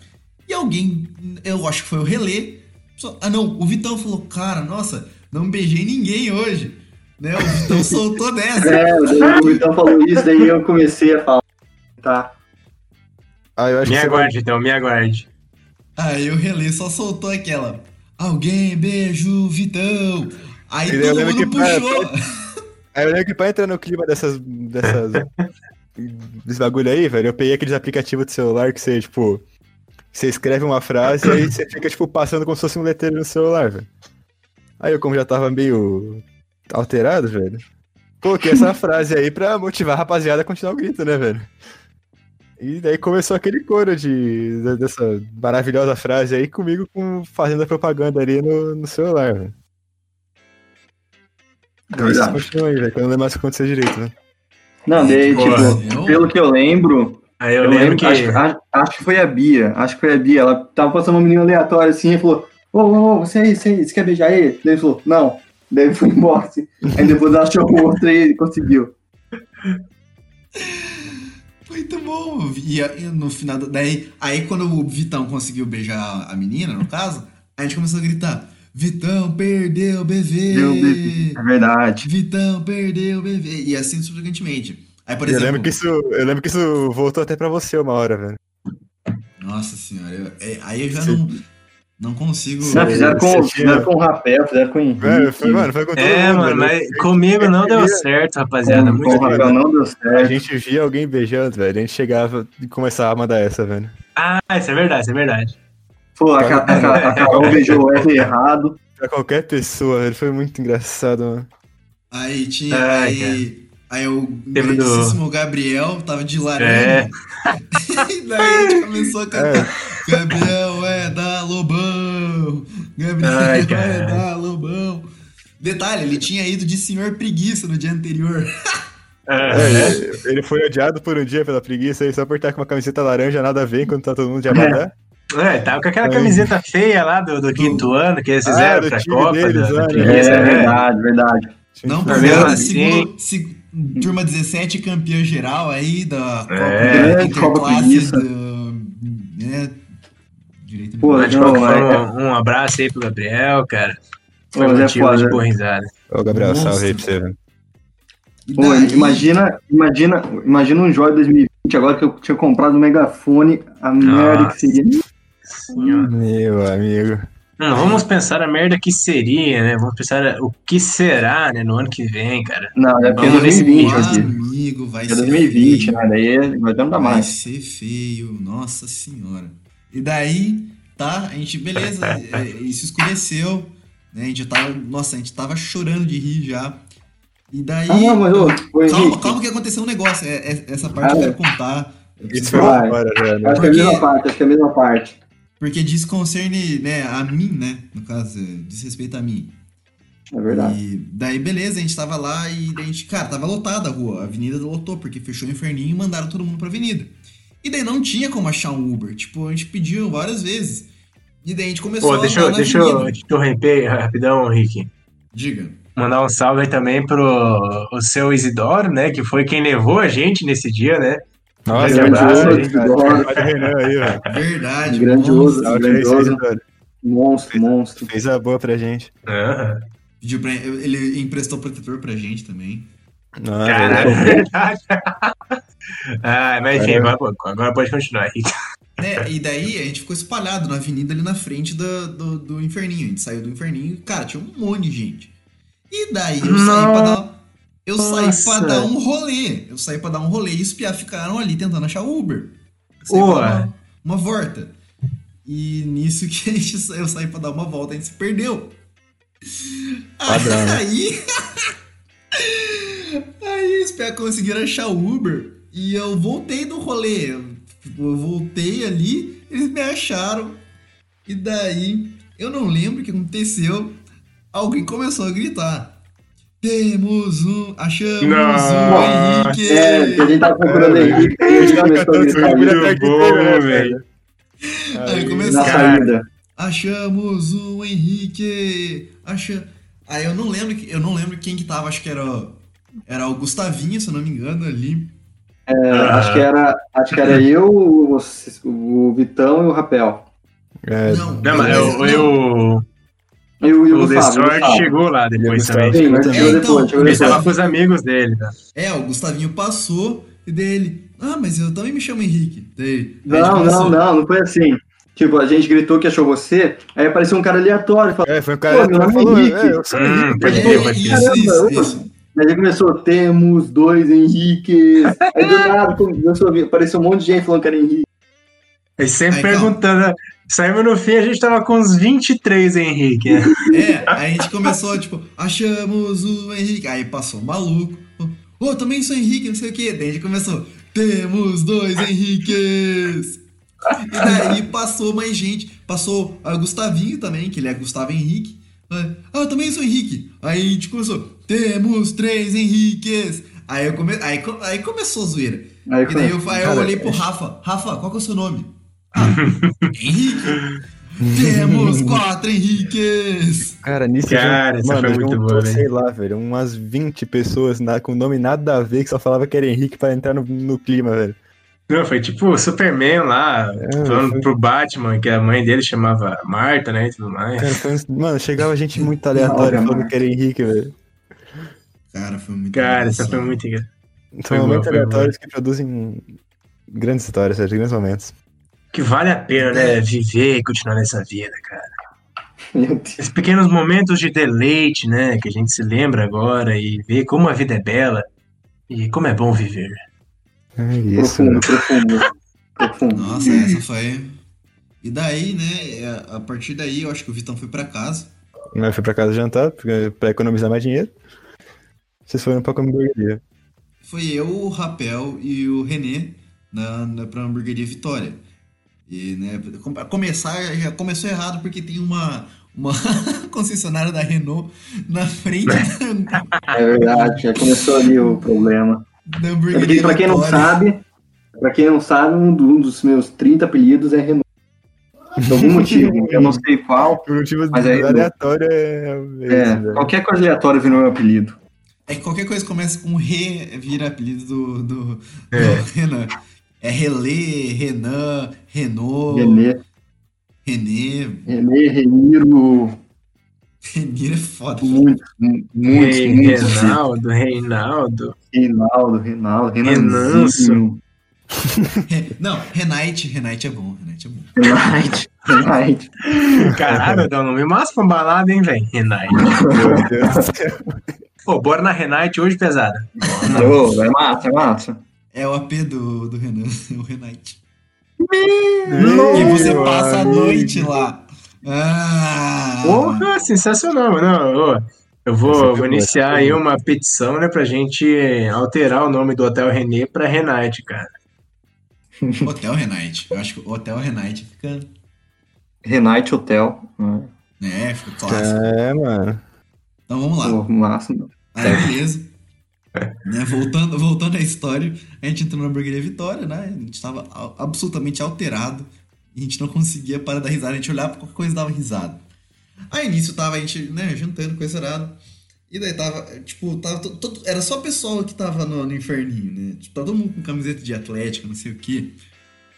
E alguém, eu acho que foi o Relê. só- ah, não, o Vitão falou: Cara, nossa, não beijei ninguém hoje. Né? O Vitão soltou dessa. É, o Vitão falou isso, daí eu comecei a falar. Tá. Ah, eu acho Me aguarde, então, me aguarde. Aí o Relê só soltou aquela: Alguém beija o Vitão. Aí Eu todo lembro mundo que pra- puxou. Aí eu lembro que pra entrar no clima dessas. dessas. desse bagulho aí, velho, eu peguei aqueles aplicativos de celular que você, tipo. Você escreve uma frase e aí você fica, tipo, passando como se fosse um letreiro no celular, velho. Aí eu, como já tava meio alterado, velho, coloquei essa frase aí pra motivar a rapaziada a continuar o grito, né, velho? E daí começou aquele coro de, de- dessa maravilhosa frase aí comigo com, fazendo a propaganda ali no, no celular, velho. Verdade. continua aí, velho, que eu não lembro mais o que aconteceu direito, né? Não, daí, Boa. tipo, Eu- pelo que eu lembro, Aí eu, eu, lembro lembro que. Acho, acho- acho que foi a Bia. Acho que foi a Bia. Ela tava passando uma menina aleatória assim e falou: Ô, ô, ô, você aí, você aí, você quer beijar ele? Daí ele falou: Não. Daí ele foi embora. Assim. Aí depois ela achou outra e conseguiu. Muito bom. E aí, no final, da- daí, aí quando o Vitão conseguiu beijar a menina, no caso, a gente começou a gritar: Vitão perdeu o bebê! Deu bebê. É verdade. Vitão perdeu o bebê! E assim sucessivamente. Aí, por Eu exemplo. lembro, que isso, eu lembro que isso voltou até pra você uma hora, velho. Nossa senhora, eu- é, aí eu já Sim. não, não consigo. Não, fizeram com, fizeram com o Rapel, fizeram com o Henrique. Velho, foi, mano, foi com todo É, mundo, mano, mas comigo não deu certo, rapaziada. com, com Muito o Rapel não deu A certo. gente via alguém beijando, velho. A gente chegava e começava a mandar essa, velho. Ah, isso é verdade, isso é verdade. Pô, a, a, Ca- a Carol beijou o Wesley errado. Pra qualquer pessoa, velho. Foi muito engraçado, mano. Aí tinha. Ai, aí, aí o grandíssimo Gabriel tava de É. laranja. e daí a gente começou a cantar. É. Gabriel é da Lobão! Gabriel Ai, é da Lobão! Detalhe, ele tinha ido de senhor preguiça no dia anterior. É, ele, ele foi odiado por um dia pela preguiça, ele só por estar com uma camiseta laranja, nada a ver, enquanto tá todo mundo de Abadá. É, tava com aquela camiseta feia lá do, do quinto ano que eles Ah, fizeram do pra Copa. deles, da- da né? É, né? verdade, verdade. Não, Tá por mesmo nada, assim. segundo, se- turma 17 campeã geral aí da Copa É, Copa Interclasse Preguiça. do, né, direito Pô, de Não, qualquer é- forma, um abraço aí pro Gabriel, cara. Foi é motivo foda. de boa risada. Ô, Gabriel, Nossa. salve aí pra você, velho. Pô, imagina, imagina, imagina um Joy 2020, agora que eu tinha comprado um megafone, a merda que seria. Senhor. Meu amigo. Não, vamos pensar a merda que seria, né? Vamos pensar o que será, né, no ano que vem, cara. Não, é porque é nesse 2020 nível. aqui. amigo, vai É ser 2020, feio. né? Daí vai dando Vai mais. ser feio, nossa senhora. E daí, tá, a gente, beleza, é, isso escureceu, né? A gente tava, nossa, a gente tava chorando de rir já. E daí. Ah, não, mas ô, calma, Henrique, calma que aconteceu um negócio. é- é- essa parte Ah, eu é. quero contar. Isso foi Vai. agora, velho. acho que é a mesma parte, acho que é a mesma parte. Porque diz concerne, né, a mim, né? No caso, diz respeito a mim. É verdade. E daí, beleza, a gente tava lá e daí a gente, cara, tava lotada a rua, a avenida lotou, porque fechou o inferninho e mandaram todo mundo pra avenida. E daí não tinha como achar um Uber, tipo, a gente pediu várias vezes. E daí a gente começou Pô, a deixa, andar eu- na deixa eu interromper rapidão, Rick. Diga. Mandar um salve aí também pro o seu Isidoro, né? Que foi quem levou a gente nesse dia, né? Nossa, Grande abraço abraço, aí, cara. Isidoro. Olha o Renan aí, velho. Verdade. Grandioso. monstro. Grandioso. Monstro, monstro. Fez a boa pra gente. Aham. Pediu pra, ele emprestou protetor pra gente também. Não, Caralho, é verdade. ah, mas enfim, agora, agora pode continuar. Né? E daí a gente ficou espalhado na avenida ali na frente do, do, do inferninho. A gente saiu do inferninho e, cara, tinha um monte de gente. E daí eu saí pra dar. Eu saí pra Nossa. dar um rolê. Eu saí pra dar um rolê e os piá ficaram ali tentando achar o Uber. Uma, uma volta. E nisso que a gente, eu saí pra dar uma volta, a gente se perdeu. Padrão, né? Aí. Aí os piá conseguiram achar o Uber. E eu voltei do rolê. Tipo, eu voltei ali, eles me acharam. E daí, eu não lembro o que aconteceu. Alguém começou a gritar. Temos um. Achamos Nossa. um Henrique! É, a gente tava procurando Henrique, aí a gente começou a gritar Foi ali até que bom, teve, né, velho. Aí começou. na saída. Achamos um Henrique! Acha... Aí eu não lembro, que- eu não lembro quem que tava, acho que era, o- era o Gustavinho, se eu não me engano, ali. É, Ah. acho, que era, acho que era eu, o, o Vitão e o Rapel. É, Não, Não, mas eu, não. eu, E o, e o chegou lá depois Gustavo. também. Sim, mas É, chegou então, depois, chegou Ele depois. tava com os amigos dele, tá? É, o Gustavinho passou e dele. Ah, mas eu também me chamo Henrique. Daí, aí Não, não, não, não foi assim. Tipo, a gente gritou que achou você, aí apareceu um cara aleatório, falou, É, foi um cara nome é falou, Henrique. é, eu sou Hum, Henrique. É, isso. Aí ele começou, temos dois Henriques. Aí do nada começou a vir- apareceu um monte de gente falando que era Henrique. Ele sempre Aí, perguntando. né? Saímos no fim, a gente tava com uns 23, Henrique. É, aí a gente começou, tipo, achamos o Henrique. Aí passou o maluco. Ô, oh, também sou Henrique, não sei o quê. Daí a gente começou, temos dois Henriques. E daí passou mais gente. Passou o Gustavinho também, que ele é Gustavo Henrique. Ah, eu também sou Henrique. Aí a gente começou, temos três Henriques. Aí, eu come... aí, aí começou a zoeira. Aí E daí eu, aí eu olhei pro Rafa. Rafa, qual que é o seu nome? Ah, Henrique. Temos quatro Henriques. Cara, nisso Cara, essa mano, foi muito juntou, boa, velho. sei lá, velho, umas 20 pessoas na- com nome nada a ver que só falava que era Henrique pra entrar no, no clima, velho. Não, foi tipo o Superman lá, falando foi- pro Batman, que a mãe dele chamava Marta, né? E tudo mais. Cara, foi mano, chegava gente muito aleatória falando mano. que era Henrique, velho. Cara, foi muito Cara, essa engraçado. foi muito engraçada. São momentos aleatórios que produzem grandes histórias, grandes momentos. Que vale a pena, né? Viver e continuar nessa vida, cara. Esses pequenos momentos de deleite, né? Que a gente se lembra agora e vê como a vida é bela e como é bom viver. É isso, Profundo, mano. profundo. Profundo. Nossa, essa foi. E daí, né? A a partir daí, eu acho que o Vitão foi pra casa. Eu fui pra casa jantar porque- pra economizar mais dinheiro. Vocês foram pra comer hamburgueria. Foi eu, o Rapel e o Renê na, na, pra hamburgueria Vitória. E, né, começar, já começou errado porque tem uma, uma concessionária da Renault na frente da, É verdade, já começou ali o problema. É porque, pra quem não sabe, pra quem não sabe, um, do- dos meus 30 apelidos é Renault. Por algum motivo, eu não sei qual. Por motivo Mas aí- aleatório é. É, velho. qualquer coisa aleatória virou meu apelido. É que qualquer coisa que começa com Rê vira apelido do, do, do É. Renan. É Relê, Renan, Renault, Renê, Renê. Renê, Reniro, Renir é foda. muitos, mu- muitos, Rei- muitos. Reinaldo, Reinaldo. Reinaldo, Reinaldo, Renanço. Renanzinho, Re- Não, Renate, Renate é bom, Renate é bom. Renate, Renate. Caralho, dá um nome massa pra balada, hein, velho? Renate. Meu Deus do céu. Pô, bora na Renate hoje, pesada. Ô, é massa, é massa. É o AP do, do Renan, o Renate. E você amigo. passa a noite lá. Ah! Porra, sensacional, mano. Ô, Eu vou, vou iniciar aí uma petição, né, pra gente alterar o nome do Hotel Renê pra Renate, cara. Hotel Renate. Eu acho que o Hotel Renate fica. Renate Hotel. né? É, fica clássico. É, mano. Então vamos lá. Pô, máximo. Aí, beleza. Né, voltando, voltando à história, a gente entrou na hamburgueria Vitória, né? A gente tava a- absolutamente alterado. E a gente não conseguia parar da risada. A gente olhava pra qualquer coisa dava risada. Aí nisso tava a gente, né, jantando, coisa errada. E daí tava, tipo, tava to- todo- era só pessoal que tava no, no inferninho, né? Tipo, tava todo mundo com camiseta de atlético, não sei o quê.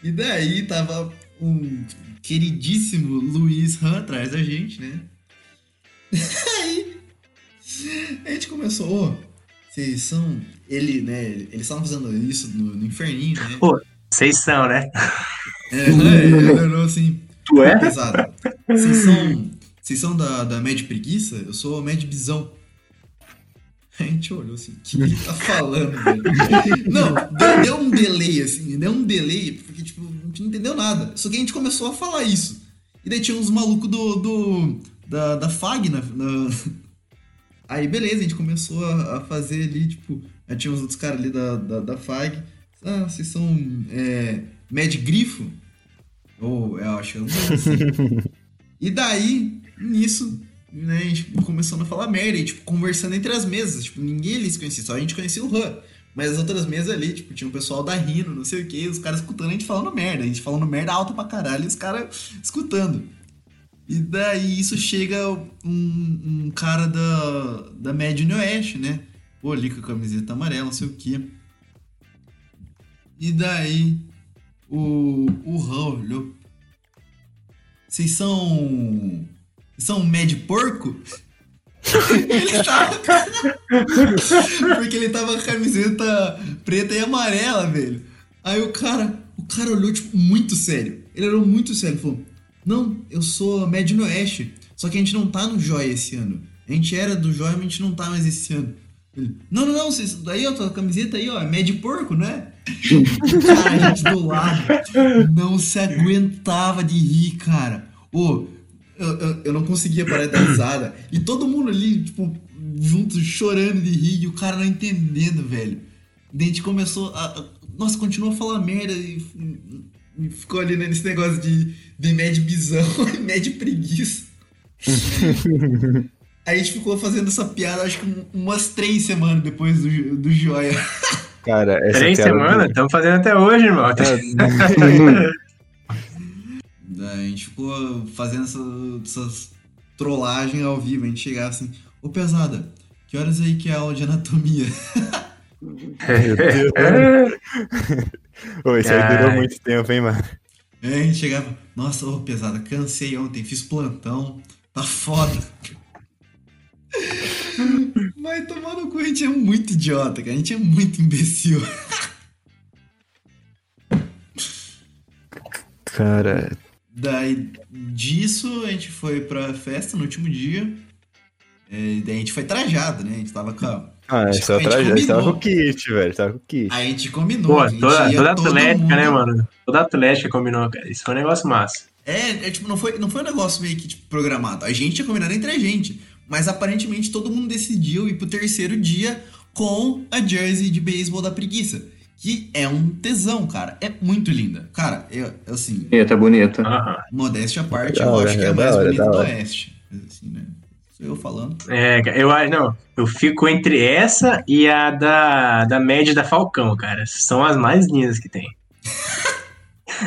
E daí tava um queridíssimo Luiz Han atrás da gente, né? Aí a gente começou, ô, vocês são. Ele, né? Eles estavam fazendo isso no, no inferninho, né? Pô. Vocês são, né? É, né? Assim, Tu é? pesado. Vocês são. Vocês são da, da Med Preguiça? Eu sou a Med Bisão. A gente olhou assim, o que ele tá falando, velho? Não, deu, deu um delay, assim, deu um delay, porque, tipo, a gente não entendeu nada. Só que a gente começou a falar isso. E daí tinha uns malucos do, do, da, da FAG na, na- Aí, beleza, a gente começou a, a fazer ali, tipo, aí tinha uns outros caras ali da, da, da FAG. Ah, vocês são é, Med Grifo? Ou, eu acho, eu assim. E daí, nisso, né, a gente começando a falar merda, e, tipo, conversando entre as mesas. Tipo, ninguém ali se conhecia, só a gente conhecia o Han. Mas as outras mesas ali, tipo, tinha um pessoal da Rino, não sei o que, os caras escutando a gente falando merda. A gente falando merda alta pra caralho e os caras escutando. E daí isso chega um, um cara da, da Médio Oeste, né? Pô, ali com a camiseta amarela, não sei o que. E daí o, o Han olhou. Vocês são. São Mad Porco? ele tava. Porque ele tava com a camiseta preta e amarela, velho. Aí o cara. O cara olhou, tipo, muito sério. Ele olhou muito sério e falou: Não, eu sou Médio Oeste. Só que a gente não tá no Joia esse ano. A gente era do Joia, mas a gente não tá mais esse ano. Ele, não, não, não, vocês, daí, ó, tua camiseta aí, ó, é Mad Porco, né? cara, a gente do lado não se aguentava de rir, cara. Ô, eu, eu, eu não conseguia parar de dar risada. E todo mundo ali, tipo, junto, chorando de rir, e o cara não entendendo, velho. Daí a gente começou a. a- nossa, continuou a falar merda e, e ficou ali né, nesse negócio de, de Mad Bisão e Mad Preguiça. Aí a gente ficou fazendo essa piada, acho que um- umas três semanas depois do, do Joia. Cara, essa Três piada semanas? Estamos fazendo até hoje, irmão. Daí a gente ficou fazendo essa- essas trollagens ao vivo. A gente chegava assim, ô pesada, que horas aí que é a aula de anatomia? Meu Deus. Ô, isso aí durou muito tempo, hein, mano. Aí a gente chegava, nossa, ô pesada, cansei ontem, fiz plantão, tá foda. Mas tomar no cu, a gente é muito idiota, cara. A gente é muito imbecil. Cara, Daí disso a gente foi pra festa no último dia. É, e daí a gente foi trajado, né? A gente tava com a... ah, Acho que só a gente tragédia. Tava com o kit, velho. Tava com o kit. Aí a gente combinou. Pô, gente toda, toda atlética, mundo- né, mano? Toda atlética combinou, cara. Isso foi um negócio massa. É, é, tipo, não foi, não foi um negócio meio que tipo, programado. A gente tinha combinado entre a gente. Mas aparentemente todo mundo decidiu ir pro terceiro dia com a jersey de beisebol da preguiça. Que é um tesão, cara. É muito linda. Cara, eu, assim, Bonita, bonita. Modéstia à parte, eu acho que é a é mais hora, bonita da do hora. Oeste. assim, né? Eu falando. É, eu acho, não, eu fico entre essa e a da, da média da Falcão, cara. São as mais lindas que tem.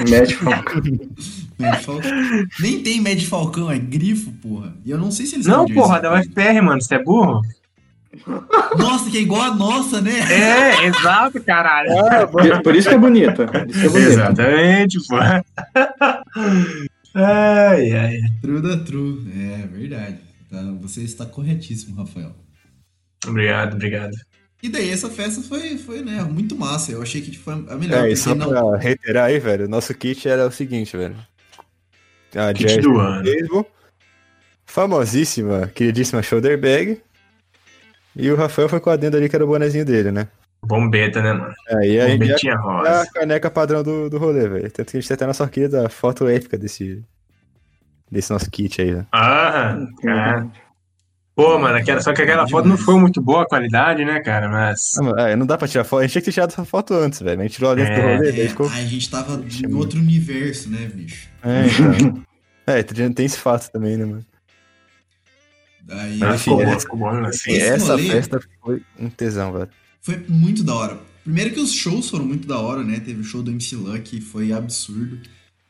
Médico. Mad Falcão. Nem tem Mad Falcão, é grifo, porra. E eu não sei se eles Não, porra, da UFPR, mano, você é burro? Nossa, que é igual a nossa, né? É, exato, caralho. Por- Por isso que é bonita. É. Exatamente, pô. Ai, ai. True da true. É verdade. Tá, você está corretíssimo, Rafael. Obrigado, obrigado. E daí essa festa foi, foi né, muito massa. Eu achei que foi a melhor. É, e só não- pra reiterar aí, velho, nosso kit era o seguinte, velho. A Kit jersey do ano. beisebol, famosíssima, queridíssima shoulder bag. E o Rafael foi com a adendo ali que era o bonezinho dele, né? Bombeta, né, mano? Aí a gente já Bombetinha é rosa. a caneca padrão do, do rolê, velho. Tanto que a gente tem até na sua querida foto épica desse, desse nosso kit aí, velho. Ah, cara. Pô, mano, aquela, só que aquela foto não foi muito boa a qualidade, né, cara? Mas. Ah, é, não dá pra tirar foto. A gente tinha que ter tirado essa foto antes, velho. A gente tirou lá dentro do É, rolê, É, ficou. a gente tava em outro universo, né, bicho? É, então. é, tem esse fato também, né, mano? Daí, Mas enfim, ficou é- ficou bom, né? assim. Esse essa rolê- festa foi um tesão, velho. Foi muito da hora. Primeiro que os shows foram muito da hora, né? Teve o show do MC Luck, foi absurdo.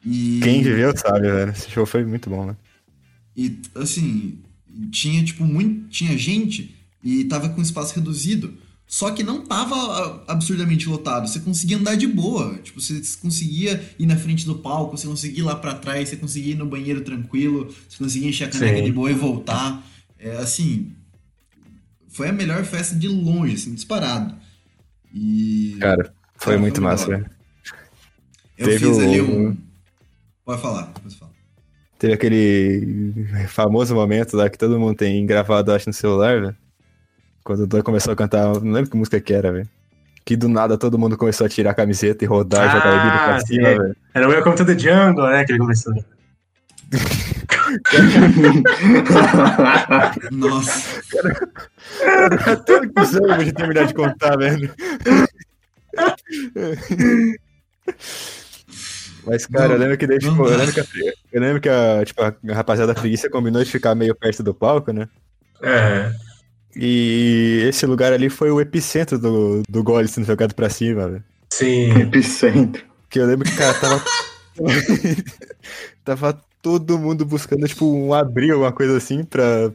E, Quem viveu sabe, velho. Esse show foi muito bom, né? E, assim, tinha, tipo, muito... Tinha gente e tava com espaço reduzido. Só que não tava ah, absurdamente lotado. Você conseguia andar de boa. Tipo, você conseguia ir na frente do palco, você conseguia ir lá pra trás, você conseguia ir no banheiro tranquilo, você conseguia encher a caneca Sim. de boa e voltar. É, assim... Foi a melhor festa de longe, assim, disparado. E... Cara, foi Cara, muito foi massa, velho. Eu Teve fiz ali um. Pode falar, depois fala. Teve aquele famoso momento lá que todo mundo tem gravado, acho, no celular, velho. Quando o Dan começou a cantar, não lembro que música que era, velho. Que do nada todo mundo começou a tirar a camiseta e rodar e jogar a bebida pra Ah, cima, velho. Era o Welcome to the Jungle, né? Que ele começou. Nossa, Até o cuzão de terminar de contar, velho. Mas, cara, Não, eu lembro que daí, tipo, eu lembro que, a, eu lembro que a, tipo, a rapaziada da preguiça combinou de ficar meio perto do palco, né? É. E esse lugar ali foi o epicentro do, do gole sendo jogado pra cima, velho. Sim. Epicentro. Que eu lembro que, cara, tava. tava todo mundo buscando, tipo, um abril, uma coisa assim, pra,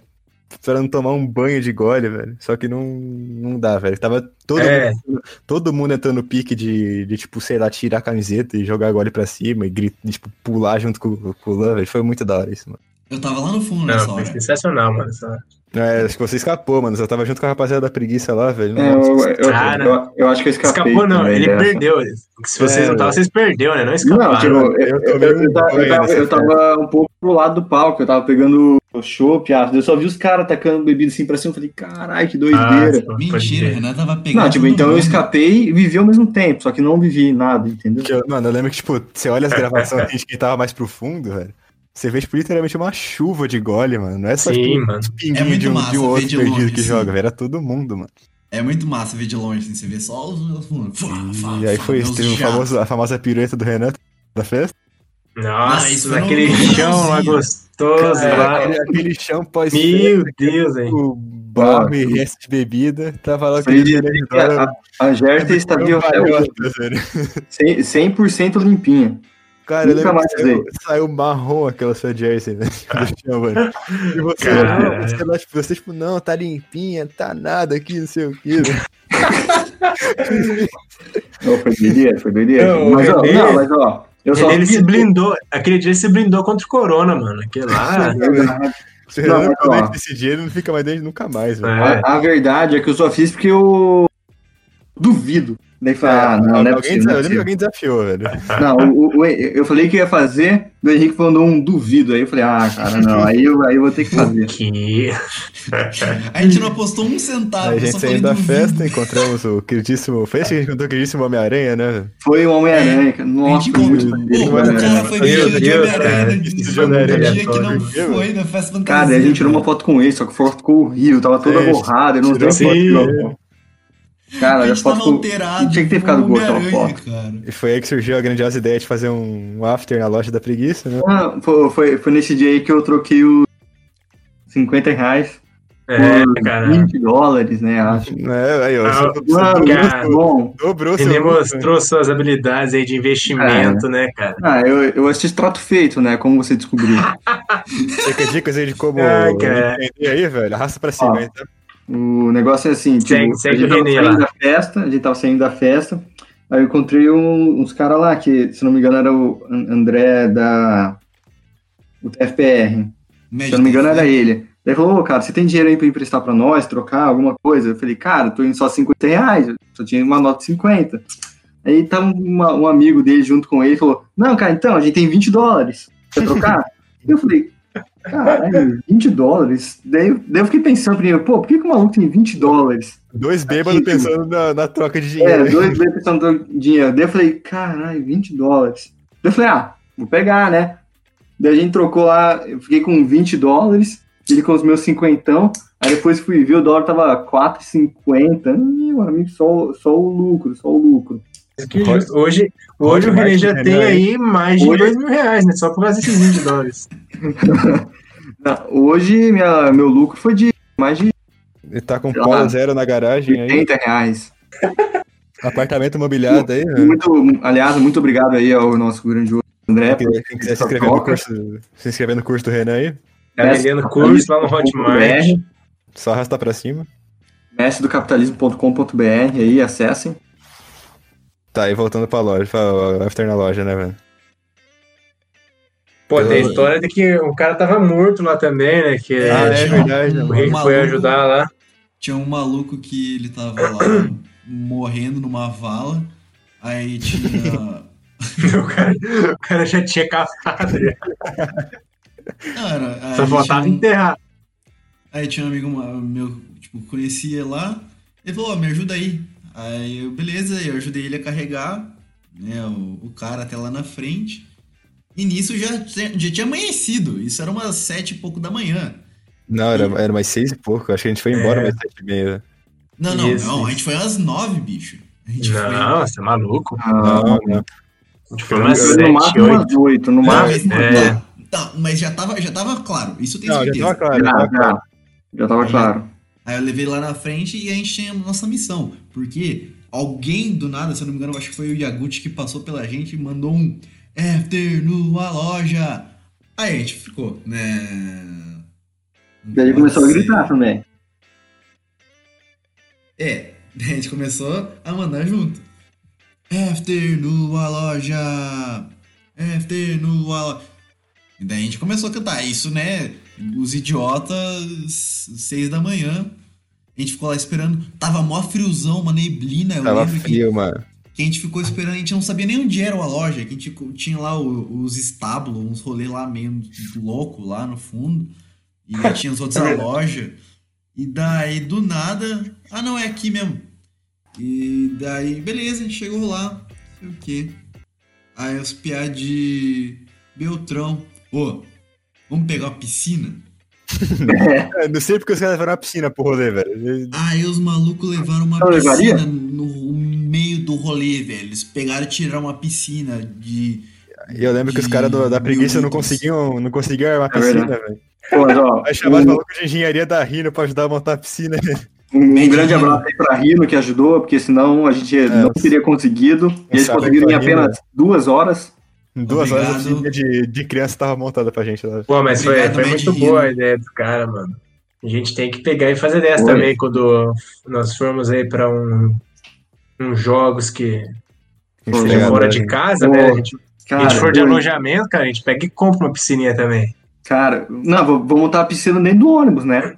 pra não tomar um banho de gole, velho. Só que não, não dá, velho. Tava todo, É. mundo, todo mundo entrando no pique de, de, tipo, sei lá, tirar a camiseta e jogar gole pra cima e gritar, tipo, pular junto com, com o Lan, velho. Foi muito da hora isso, mano. eu tava lá no fundo nessa Não, foi sensacional, mano. essa- É, acho que você escapou, mano. Eu tava junto com a rapaziada da preguiça lá, velho. É, eu, eu, Cara. eu, eu acho que eu escapei. Escapou, não. Ele dessa. perdeu. Se vocês É, não estavam, vocês perderam, né? Não escaparam. Não, tipo, eu, eu eu, eu, um tava, eu, eu um pouco pro lado do palco, eu tava pegando o chopp, ácido, eu só vi os caras tacando bebida assim pra cima, eu falei, caralho, que Ah, doideira. pode Mentira, crer. Renan tava pegando. não, tipo, então eu mundo. escapei e vivi ao mesmo tempo, só que não vivi nada, entendeu? Eu- mano, eu lembro que, tipo, você olha as gravações de quem tava mais profundo, velho. Você vê, tipo, literalmente uma chuva de gole, mano. Não é só, Sim, tipo, mano. pinguinhos É muito de um, massa de um outro de perdido longe, que sim. joga, velho. Era todo mundo, mano. É muito massa ver de longe, assim, você vê só os meus fundos. E aí foi isso, teve um famoso, a famosa pirueta do Renan da festa. Nossa, Ah, isso foi no- naquele chão lá gostoso Cara, lá. aquele, aquele chão pós Meu Deus, hein? o barro e resto de bebida. Tava lá que a, a Gerta cem- 100% limpinha. Cara, eu lembro que saiu, saiu marrom aquela sua jersey, né? Do chão, mano. E você, Cara. não, você, lá, tipo, você, tipo, não, tá limpinha, tá nada aqui, não sei o que. Não, foi doideira, foi doideira. Não, mas, ó, ele- não, mas ó, eu só Ele, se blindou. Aquele dia ele se blindou contra o Corona, mano. Aquele lá. Se o Não, mas, ó. desse dia, ele não fica mais dentro nunca mais, velho. É. A, a verdade é que eu só fiz porque eu duvido. Daí falei, ah, não, não é alguém, possível, não eu é lembro que possível. alguém desafiou, velho. Não, o, o- eu falei que ia fazer, o Henrique mandou um duvido. Aí eu falei, ah, cara, não, aí eu, aí eu vou ter que fazer. Que. A gente não apostou um centavo, Aí a gente só falei saiu da duvido. festa, encontramos o queridíssimo. Foi esse que a gente encontrou o queridíssimo Homem-Aranha, né? Foi o Homem-Aranha, cara. A Nossa, gente muito Pô, o cara foi vestido de Homem-Aranha no dia que não foi na festa fantasia. Cara, a gente tirou uma foto com ele, só que a foto ficou horrível, tava toda É, borrada, eu não tenho foto. Cara, a gente foto ficou... alterado. Tinha que ter ficado como boa aquela foto. cara. E foi aí que surgiu a grandiosa ideia de fazer um after na loja da preguiça, né? Ah, foi, foi, foi nesse dia aí que eu troquei o 50 reais É, por cara. 20 dólares, né? Acho. É, aí, ó. Ah, Mano, cara, bom. dobrou Ele mostrou suas habilidades aí de investimento, né, cara? Ah, eu, eu assisti Trato Feito, né? Como você descobriu. Você quer dicas aí de como Ai, cara. entender aí, velho? Arrasta pra cima, Ó. hein, tá? O negócio é assim, tipo, Segue- a gente tava da festa, a gente tava saindo da festa, aí eu encontrei um- uns caras lá, que, se não me engano, era o An- André da o TFPR. Se eu não me engano, era ele. Daí ele falou, ô, cara, você tem dinheiro aí pra emprestar pra nós, trocar alguma coisa? Eu falei, cara, eu tô indo só 50 reais, eu só tinha uma nota de 50. Aí tava uma- um amigo dele junto com ele e falou, não, cara, então, a gente tem 20 dólares, quer trocar? Eu falei, caralho, 20 dólares? Daí, daí eu fiquei pensando primeiro, pô, por que, que o maluco tem 20 dólares? Dois bêbados Aqui, pensando na, na troca de É, dinheiro. dois vezes pensando dinheiro. Daí eu falei, caralho, 20 dólares. Daí eu falei, ah, vou pegar, né? Daí a gente trocou lá, eu fiquei com 20 dólares, ele com os meus cinquentão. Aí depois fui ver, o dólar tava 4,50. Ih, Meu amigo, só, só o lucro, só o lucro. Hoje, hoje o René já tem aí mais de Hoje- 2 mil reais, né? Só por causa desses 20 dólares. Não, Hoje minha, meu lucro foi de mais de Ele tá com polo zero na garagem aí. 80 reais. Apartamento mobiliado aí, velho. Muito, aliás, muito obrigado aí ao nosso grande André. Quem quiser- quem quiser se inscrever no curso, se inscrever no curso do Renan aí, Tá vendendo curso lá no Hotmart. só arrastar pra cima. Mestre do capitalismo.com.br aí, acessem. Tá, e voltando pra loja, pra after na loja, né, velho? Pô, tem a história de que o cara tava morto lá também, né? Que É, Ah, é um- verdade, o mano. Rick foi maluco- ajudar lá. Tinha um maluco que ele tava lá morrendo numa vala. Aí tinha. O cara, o cara já tinha cafado. já. Cara, aí Só faltava tinha um- enterrar. Aí tinha um amigo meu, tipo, conhecia lá. Ele falou, ó, me ajuda aí. Aí eu, beleza, eu ajudei ele a carregar, né, o, o cara até lá na frente. E nisso já, tinha- já tinha amanhecido. Isso era umas sete e pouco da manhã. Não, era, era mais seis e pouco. Acho que a gente foi embora É. mais sete e meia. Não, não, Isso, não, isso. a gente foi às nove, bicho. A gente Não, você é maluco. Ah, Não, não. A gente foi umas no 7, máximo 8. umas 8, no máximo. mas, é. não, mas já tava, já tava claro, isso eu tenho Não, já certeza. tava claro. já Já, tava claro. já, já tava claro. Aí eu levei lá na frente e a gente tinha a nossa missão. Porque alguém do nada, se eu não me engano, acho que foi o Yaguchi que passou pela gente e mandou um After no a loja. Aí a gente ficou, né? Daí ele começou a gritar também. É, a gente começou a mandar junto. After no a loja. After no a loja. E daí a gente começou a cantar. Isso, né? Os idiotas, seis da manhã. A gente ficou lá esperando. Tava mó friozão, uma neblina. Eu Tava lembro que, frio, mano. que a gente ficou esperando. A gente não sabia nem onde era a loja. Que a gente tinha lá os estábulos, uns rolês lá meio louco lá no fundo. E aí tinha os outros a loja. E daí, do nada. Ah, não, é aqui mesmo. E daí, beleza, a gente chegou lá. Não sei o quê. Aí os piá de Beltrão. Ô, vamos pegar uma piscina? É, não sei porque os caras levaram uma piscina pro rolê, velho. Aí os malucos levaram uma levaria? piscina no meio do rolê, velho. Eles pegaram e tiraram uma piscina de. E eu lembro que os caras da preguiça não conseguiam, não conseguiam armar É piscina, verdade. velho. Aí chamaram os malucos de engenharia da Rino pra ajudar a montar a piscina. um grande abraço aí pra Rino que ajudou, porque senão a gente não teria conseguido. E eles conseguiram em apenas duas horas. Em duas horas a Obrigado. piscina de, de criança tava montada pra gente lá. Pô, mas foi, Obrigado, foi muito boa a ideia do cara, mano. A gente tem que pegar e fazer dessa Foi. também quando nós formos aí pra um, uns jogos que A seja fora de casa, Pô, né? A gente, a Cara, gente for de alojamento, cara, a gente pega e compra uma piscininha também. Cara, não, vou, vou montar a piscina dentro do ônibus, né?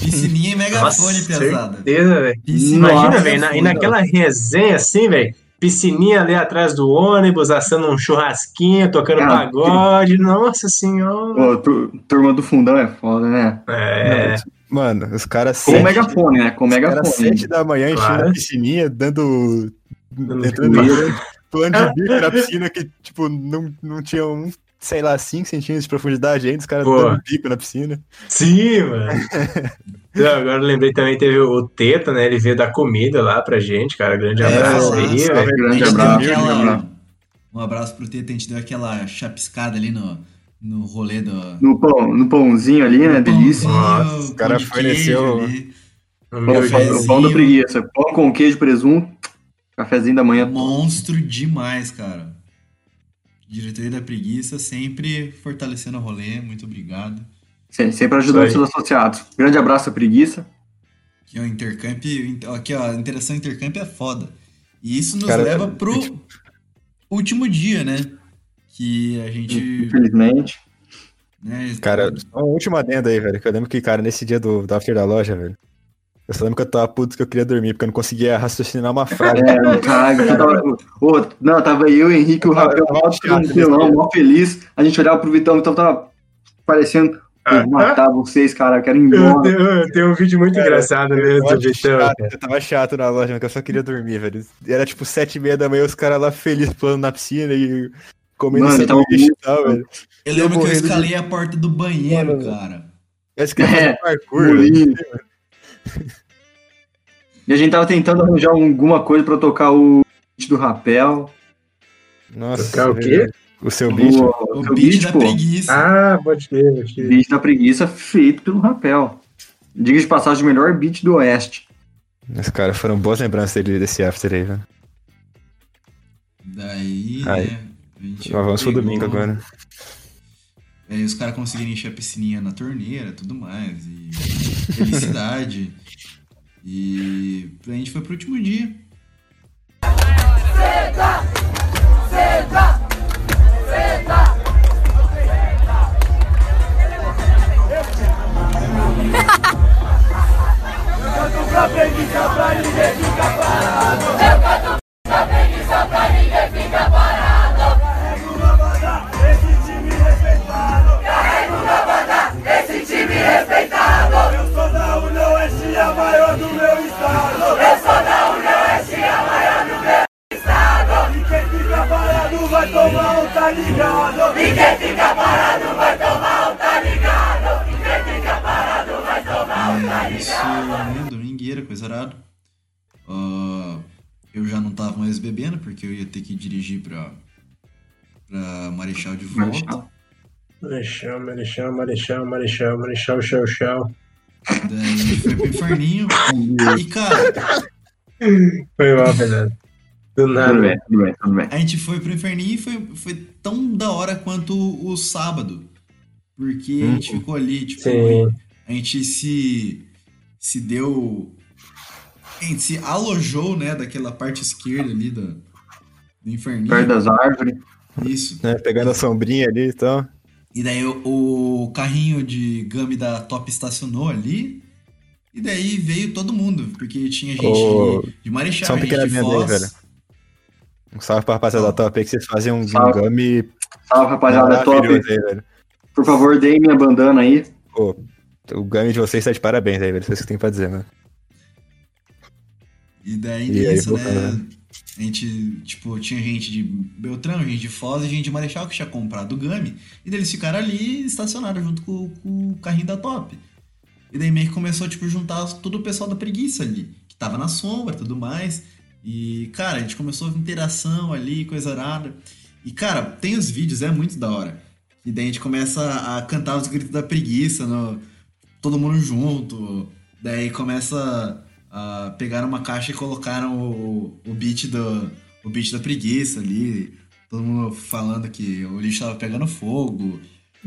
Piscininha e megafone Nossa, pesada. certeza, velho. Imagina, velho, na- e naquela resenha assim, velho, piscininha ali atrás do ônibus, assando um churrasquinho, tocando Ah, pagode, nossa senhora. Pô, tu- turma do fundão é foda, né? É, Mano, os caras Com sete, megafone, né? Com megafone. sete da manhã enchendo Claro. a piscininha, dando. Dando entrando pulando de bico na piscina que, tipo, não, não tinha um, sei lá, 5 centímetros de profundidade ainda, os caras dando bico na piscina. Sim, mano. Não, agora eu lembrei também, teve o Teta, né? Ele veio dar comida lá pra gente, cara. Grande É, abraço nossa, aí, salve, velho. grande abraço, aquela- grande abraço. Um abraço pro Teta, a gente deu aquela chapiscada ali no, no rolê do. No, pão, no pãozinho ali, né? Delícia. Nossa, o cara forneceu- jeito. pão da preguiça. Pão com queijo, presunto. Cafezinho da manhã. Monstro demais, cara. Diretoria da Preguiça sempre fortalecendo o rolê. Muito obrigado. Se- Sempre ajudando seus associados. Grande abraço preguiça. Aqui, ó, Intercamp. Aqui, ó, a interação Intercamp é foda. E isso nos Cara, leva pro tipo- último dia, né? Que a gente. Infelizmente. Né, Cara, só uma última adenda aí, velho. Que eu lembro que, cara, nesse dia do, do after da loja, velho. Eu só lembro que eu tava puto que eu queria dormir, porque eu não conseguia raciocinar uma frase. É, caralho, eu tava, ô, não, tava eu, o Henrique, o Rafael, nesse dia. mó feliz. A gente olhava pro Vitão, o Vitão tava parecendo. Eu vou matar vocês, cara, eu quero ir Eu embora. eu tenho um vídeo muito engraçado Eu mesmo do tava Vitão. chato, eu tava chato na loja, porque eu só queria dormir, velho. Era tipo sete e meia da manhã, os caras lá felizes pulando na piscina e comendo Mano, sanduíche e tal, velho. Eu lembro que eu morrendo de- escalei a porta do banheiro, Mano, cara. Eu fazer É, parkour, velho. E a gente tava tentando arranjar alguma coisa pra tocar o beat do rapel. Nossa, Tocar o quê? velho. O seu bicho. O, O o seu beat beat, da pô. preguiça. Ah, pode crer, pode beat da preguiça feito pelo rapel. Diga de passagem, o melhor beat do Oeste. Os caras foram boas lembranças dele desse after aí, velho. Daí, Aí. né? Mas vamos pro domingo agora. Aí os caras conseguiram encher a piscininha na torneira tudo mais. E felicidade. e a gente foi pro último dia. Pra preguiça pra ninguém fica parado. Eu canto maior do meu estado. Eu sou da União Oeste, a maior do meu estado. E quem fica parado vai tomar um tá ligado. E quem fica parado vai tomar um tá ligado. E quem fica parado vai tomar um tá É, isso, né, domingueira, coisa arada. Ah, eu já não tava mais bebendo, porque eu ia ter que dirigir pra, pra Marechal de volta. Marechal. Marechal, Marechal, Marechal, Marechal, Marechal, Chau, Chau. Daí a gente foi pro inferninho. E, cara, Foi mal, Fernando. Do nada. Tudo bem, tudo bem, tudo bem. a gente foi pro inferninho e foi, foi tão da hora quanto o sábado. Porque a gente ficou ali, tipo, Sim. a gente se, se deu. A gente se alojou, né, daquela parte esquerda ali do, do inferninho. Perto das árvores. Isso. Né, pegando a sombrinha ali e tal. E daí o, o carrinho de Gami da Top estacionou ali. E daí veio todo mundo, porque tinha gente Ô, de, de Marechal, só um gente de aí, velho. Um salve pra rapaziada da top aí que vocês fazem um Salve. gami Salve, rapaziada, top. aí, velho. Por favor, deem minha bandana aí. Pô, o gami de vocês tá de parabéns aí, velho. Isso é isso que tem pra dizer, mano. E daí E aí, nisso, voltando, né? A gente, tipo, tinha gente de Beltrão, gente de Foz e gente de Marechal que tinha comprado o Gami. E daí eles ficaram ali estacionados junto com, com o carrinho da Top. E daí meio que começou, tipo, juntar todo o pessoal da preguiça ali, que tava na sombra e tudo mais. E, cara, a gente começou a interação ali, coisa arada. E, cara, tem os vídeos, é muito da hora. E daí a gente começa a cantar os gritos da preguiça, no, todo mundo junto. Daí começa a pegar uma caixa e colocaram o, o beat do o beat da preguiça ali. Todo mundo falando que o lixo tava pegando fogo.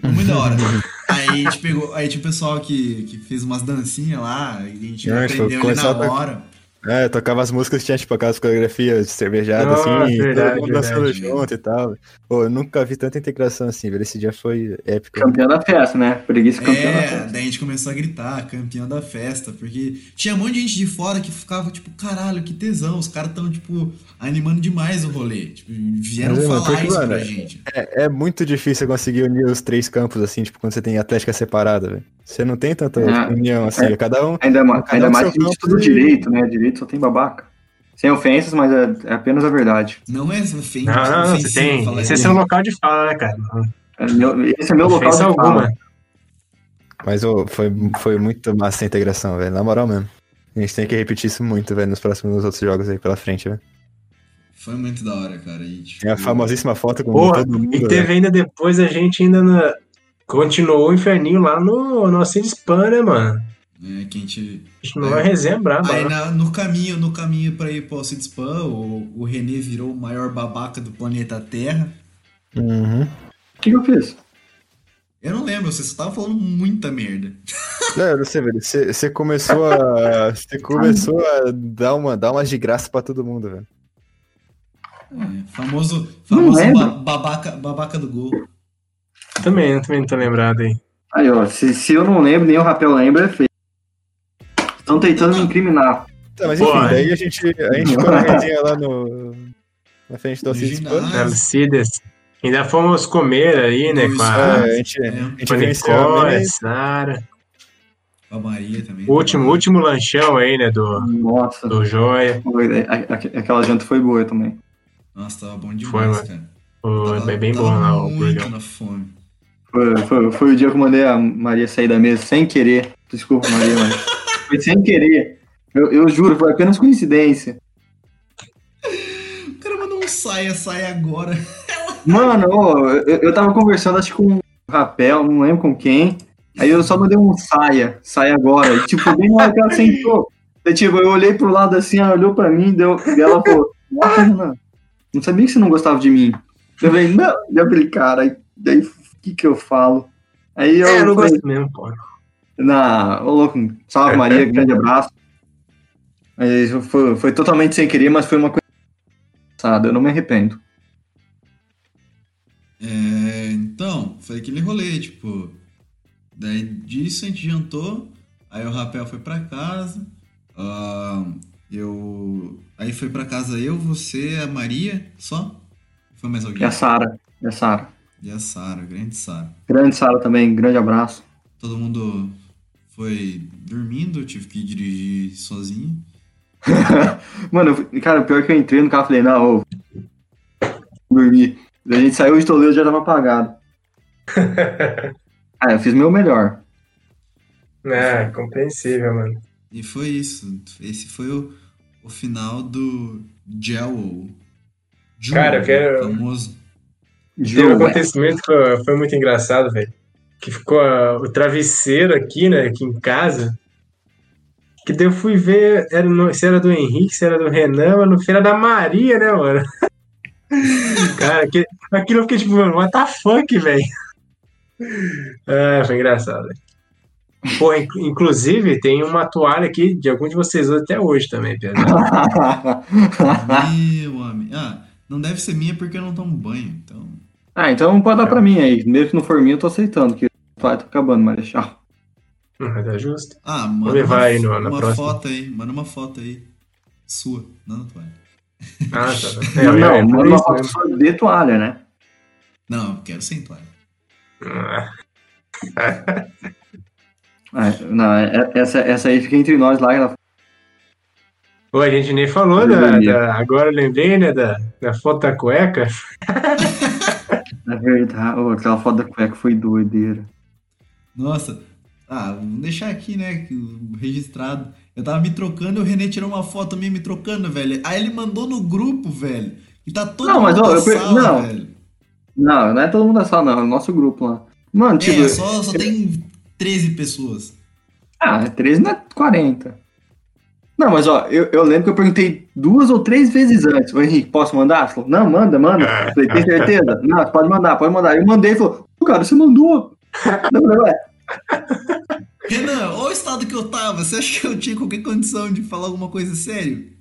Muito da hora. Aí a gente pegou. Aí tinha o pessoal que, que fez umas dancinhas lá, e a gente É, aprendeu ali na hora. É, eu tocava as músicas, tinha tipo aquelas coreografias cervejadas Nossa, assim, verdade, todo mundo dançando verdade. junto e tal. Pô, eu nunca vi tanta integração assim, velho. Esse dia foi épico. Campeão da festa, né? Preguiça campeão da É, festa. daí a gente começou a gritar, campeão da festa, porque tinha um monte de gente de fora que ficava, tipo, caralho, que tesão, os caras tão, tipo, animando demais o rolê. Tipo, vieram Mas, mano, falar porque, isso mano, pra gente. É, é muito difícil conseguir unir os três campos, assim, tipo, quando você tem atlética separada, velho. Você não tem tanta É. união, assim, É. cada um. Ainda, Cada ainda um mais que a gente campo tudo direito, né? Direito só tem babaca. Sem ofensas, mas é, é apenas a verdade. Não é ofensivo, Não, não, não, você tem. Esse é seu local de fala, né, cara? É meu- esse é meu local de Ofensa fala. alguma. Mas ô, foi, foi muito massa a integração, velho. Na moral mesmo. A gente tem que repetir isso muito, velho, nos próximos outros jogos aí pela frente, velho. Foi muito da hora, cara. E, tipo, Tem a famosíssima foto com Porra, todo mundo. e velho. teve ainda depois a gente ainda na. Continuou o inferninho lá no, no Acid Spam, né, mano? É, que a gente. A gente não vai resenha braba. Aí né? na- no caminho, no caminho pra ir pro Cid Spam, o, o René virou o maior babaca do planeta Terra. Uhum. O que, que eu fiz? Eu não lembro, você só tava falando muita merda. Não, eu não sei, velho. Você você começou a. Você começou a dar, uma, dar umas de graça pra todo mundo, velho. É, famoso famoso ba- babaca, babaca do gol. Também, também não tô lembrado aí. Aí, ó, se, se eu não lembro, nem o Rapel lembra, é feio. Estão tentando me incriminar. Tá, mas enfim, é. daí a gente, a gente ficou na resenha lá no. Na frente do Alcides. Ainda fomos comer aí, né? Com É, a, a gente, É, a gente com a a Nicole, a. Sara. A Maria também. O último, último lanchão aí, né? Do, Nossa, do Joia. foi- a- a- aquela janta foi boa também. Nossa, tava bom Foi, demais, mano. cara. Foi Tava- bem, bem bom tava lá o burgão. na fome. Foi, foi, foi o dia que eu mandei a Maria sair da mesa sem querer. Desculpa, Maria, mas foi sem querer. Eu, eu juro, foi apenas coincidência. O cara mandou um saia, saia agora. Mano, eu, eu tava conversando, acho que com o Rapel, não lembro com quem. Aí eu só mandei um saia, saia agora. E, tipo, bem na hora que ela sentou. Daí, tipo, eu olhei pro lado assim, ela olhou pra mim, deu, e ela falou, nossa, Renan, não sabia que você não gostava de mim. Eu falei, não, eu falei, cara, aí- daí que que eu falo? Aí eu, É, eu não falei, gosto mesmo, pô. na, ô louco, salve Maria, grande abraço. Aí foi, foi totalmente sem querer, mas foi uma coisa engraçada, eu não me arrependo. É, então, foi aquele rolê, tipo. Daí disso a gente jantou, aí o Rapel foi pra casa, ah, eu. Aí foi pra casa eu, você, a Maria, só? Foi mais alguém? E a Sara, e a Sara. E a Sara, grande Sara. Grande Sara também, grande abraço. Todo mundo foi dormindo, eu tive que dirigir sozinho. Mano, cara, o pior que eu entrei no carro e falei, não, ô, dormi. A gente saiu de Toledo já tava apagado. ah, eu fiz meu melhor. É, compreensível, mano. E foi isso. Esse foi o, o final do Jewel. Jewel, Cara, eu quero- Famoso. Teve um acontecimento que foi, muito engraçado, velho. Que ficou o travesseiro aqui, né? Aqui em casa. Que daí eu fui ver era no- se era do Henrique, se era do Renan, mas no fim era da Maria, né, mano? Cara, que, aquilo eu fiquei tipo, mano, what the fuck, velho? Ah, foi engraçado, velho. Pô, inc- inclusive, tem uma toalha aqui de algum de vocês até hoje também, Pedro. Meu amigo. Ah, não deve ser minha porque eu não tomo banho, então. Ah, então pode dar pra mim aí. Mesmo que não for minha, eu tô aceitando, que vai tá acabando, Marechal. Hum, Tá justo. Ah, manda levar uma, aí no- na uma próxima. foto aí. Manda uma foto aí. Sua, não na toalha. Ah, tá. tá. É, não, não, é manda por uma foto mesmo. só de toalha, né? Não, eu quero sem toalha. Ah, Ah, não, é- essa, essa aí fica entre nós lá. Ela... Pô, a gente nem falou da, da- Agora eu lembrei, né? Da, da foto da cueca. É verdade. Ô, aquela foto da cueca foi doideira. Nossa. Ah, vamos deixar aqui, né? Registrado. Eu tava me trocando e o René tirou uma foto minha me trocando, velho. Aí ele mandou no grupo, velho. E tá todo Não, mas, mundo ó, na eu sala, não. velho. Não, não é todo mundo da sala, não. É o nosso grupo lá. Mano, tipo. É, só, só tem 13 pessoas. Ah, 13 não é 40. Não, mas ó, eu, eu lembro que eu perguntei duas ou três vezes antes. Ô Henrique, posso mandar? Falou, não, manda, manda. Eu falei, tem certeza? Não, pode mandar, pode mandar. Eu mandei e falou, "Pô, cara, você mandou. Eu falei, ué, Renan, olha o estado que eu tava. Você acha que eu tinha qualquer condição de falar alguma coisa sério?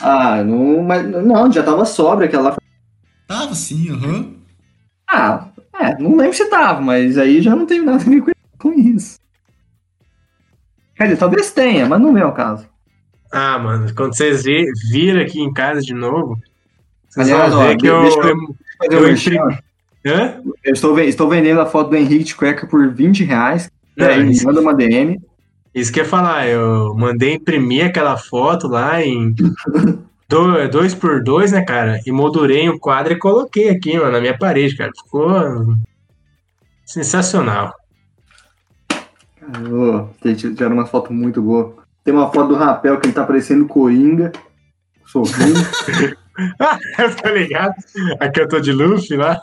ah, não, mas não, já tava sobra aquela lá. Tava sim, aham. Ah, é, não lembro se tava, mas aí já não tem nada a ver com- com isso. Quer dizer, talvez tenha, mas não é o caso. Ah, mano, quando vocês vi- viram aqui em casa de novo, vocês Aliás, vão ó, ver que de- eu. eu- eu- imprimi-. Hã? Eu estou, estou vendendo a foto do Henrique de cueca por 20 reais. Não, me isso, manda uma DM. isso que eu ia falar, eu mandei imprimir aquela foto lá em 2 por 2 né, cara? E moldurei um quadro e coloquei aqui, mano, na minha parede, cara. Ficou sensacional. Tem- Tiveram uma foto muito boa. Tem uma foto do Rapel que ele tá parecendo Coringa. Sorrindo. tô ligado. Aqui eu tô de Luffy lá.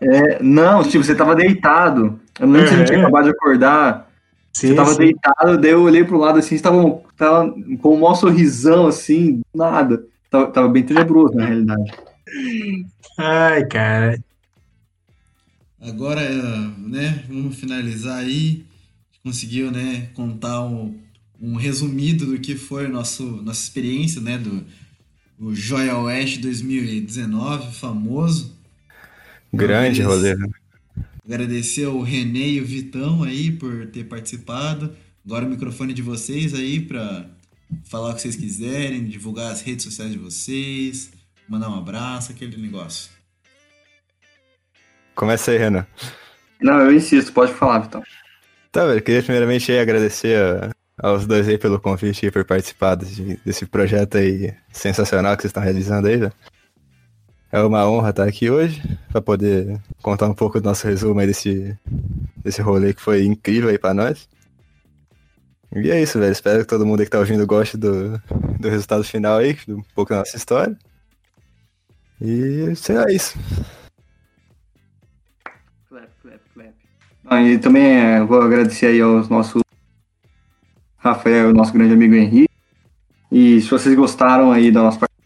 É, não, tipo, você tava deitado. Eu não lembro se gente tinha É. acabado de acordar. Sim, você tava sim. deitado, daí eu olhei pro lado assim, você tava, tava com um maior sorrisão, assim, do nada. Tava, tava bem tenebroso, na realidade. Ai, cara. Agora, né, vamos finalizar aí. Conseguiu, né, contar um, um resumido do que foi nosso, nossa experiência, né, do o Joia West 2019, famoso. Grande né? Agradecer ao Renê e o Vitão aí por ter participado. Agora o microfone de vocês aí para falar o que vocês quiserem, divulgar as redes sociais de vocês, mandar um abraço, aquele negócio. Começa aí, Renan. Não, eu insisto, pode falar, Vitão. Tá, velho, queria primeiramente aí agradecer a- aos dois aí pelo convite e por participar desse, desse projeto aí sensacional que vocês estão realizando aí, velho. É uma honra estar aqui hoje para poder contar um pouco do nosso resumo aí desse, desse rolê que foi incrível aí pra nós. E é isso, velho. Espero que todo mundo que tá ouvindo goste do, do resultado final aí, um pouco da nossa história. E será isso. Clap, clap, clap. Ah, e também é, vou agradecer aí aos nossos Rafael, nosso grande amigo Henrique. E se vocês gostaram aí da nossa partida,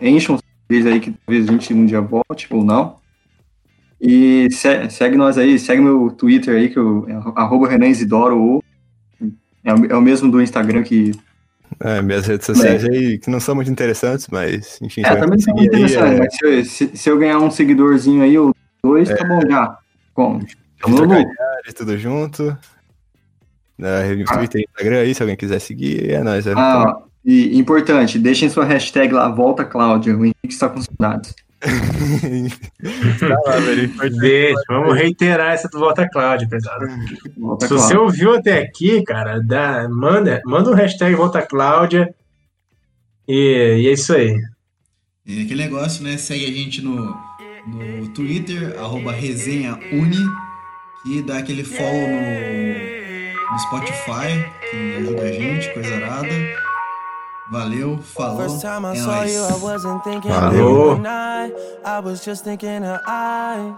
encham deles aí que talvez a gente um dia volte ou não. E se- segue nós aí, segue meu Twitter aí, que eu, é arroba Renan Isidoro, ou é, o- é o mesmo do Instagram que. É, minhas redes sociais aí, que não são muito interessantes, mas enfim, É, também tá conseguir muito aí, interessante, é, mas se, eu- se- se eu ganhar um seguidorzinho aí, ou dois, tá bom já. Como? Tamo no lucro. Tudo junto. Na Twitter e Instagram aí, se alguém quiser seguir, é nóis. É. Ah, e importante, deixem sua hashtag lá, volta Cláudia, o Henrique está com saudades. tá lá, velho. importante. Deixa, vamos reiterar essa do Volta Cláudia, pesado. Volta Se você ouviu até aqui, cara, dá, manda, manda um hashtag Volta Cláudia. E, e é isso aí. É aquele negócio, né? Segue a gente no, no Twitter, arroba resenhauni, que dá aquele follow no, no Spotify, que ajuda a gente, coisa arada. Valeu, falou, First time I é saw you, I nóis. wasn't thinking of you I. I was just thinking of I.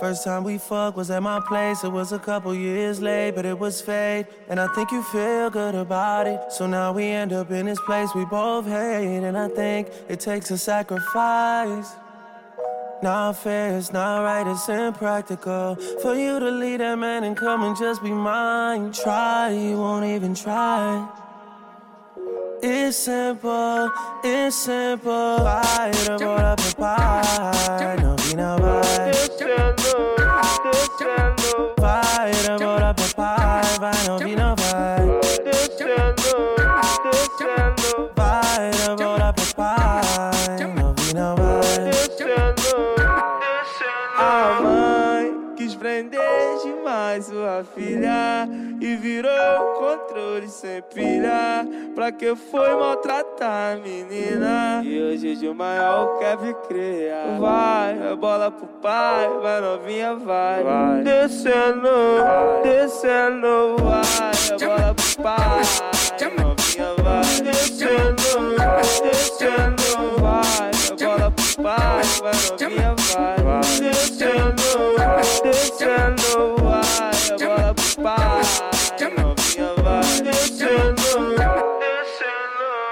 First time we fucked was at my place. It was a couple years late, but it was fate. And I think you feel good about it. So now we end up in this place we both hate. And I think it takes a sacrifice. Not fair, it's not right, it's impractical for you to leave that man and come and just be mine. Try, you won't even try. It's simple, it's simple. Vai, eu vou lá pro pai, não vi não vai. Vai, eu vou lá pro pai, vai, não vi não vai. Vai, eu vou prender demais sua filha e virou controle sem pilha. Pra que foi maltratar a menina? E hoje de maior quer me criar. Vai, a bola pro pai, vai novinha, vai. vai. Descendo, descendo, vai, a bola pro pai, novinha, vai. Descendo, descendo, vai, paz para minha paz. Deixando, deixando, vai, a bola pro pai, novinha vai, deixando.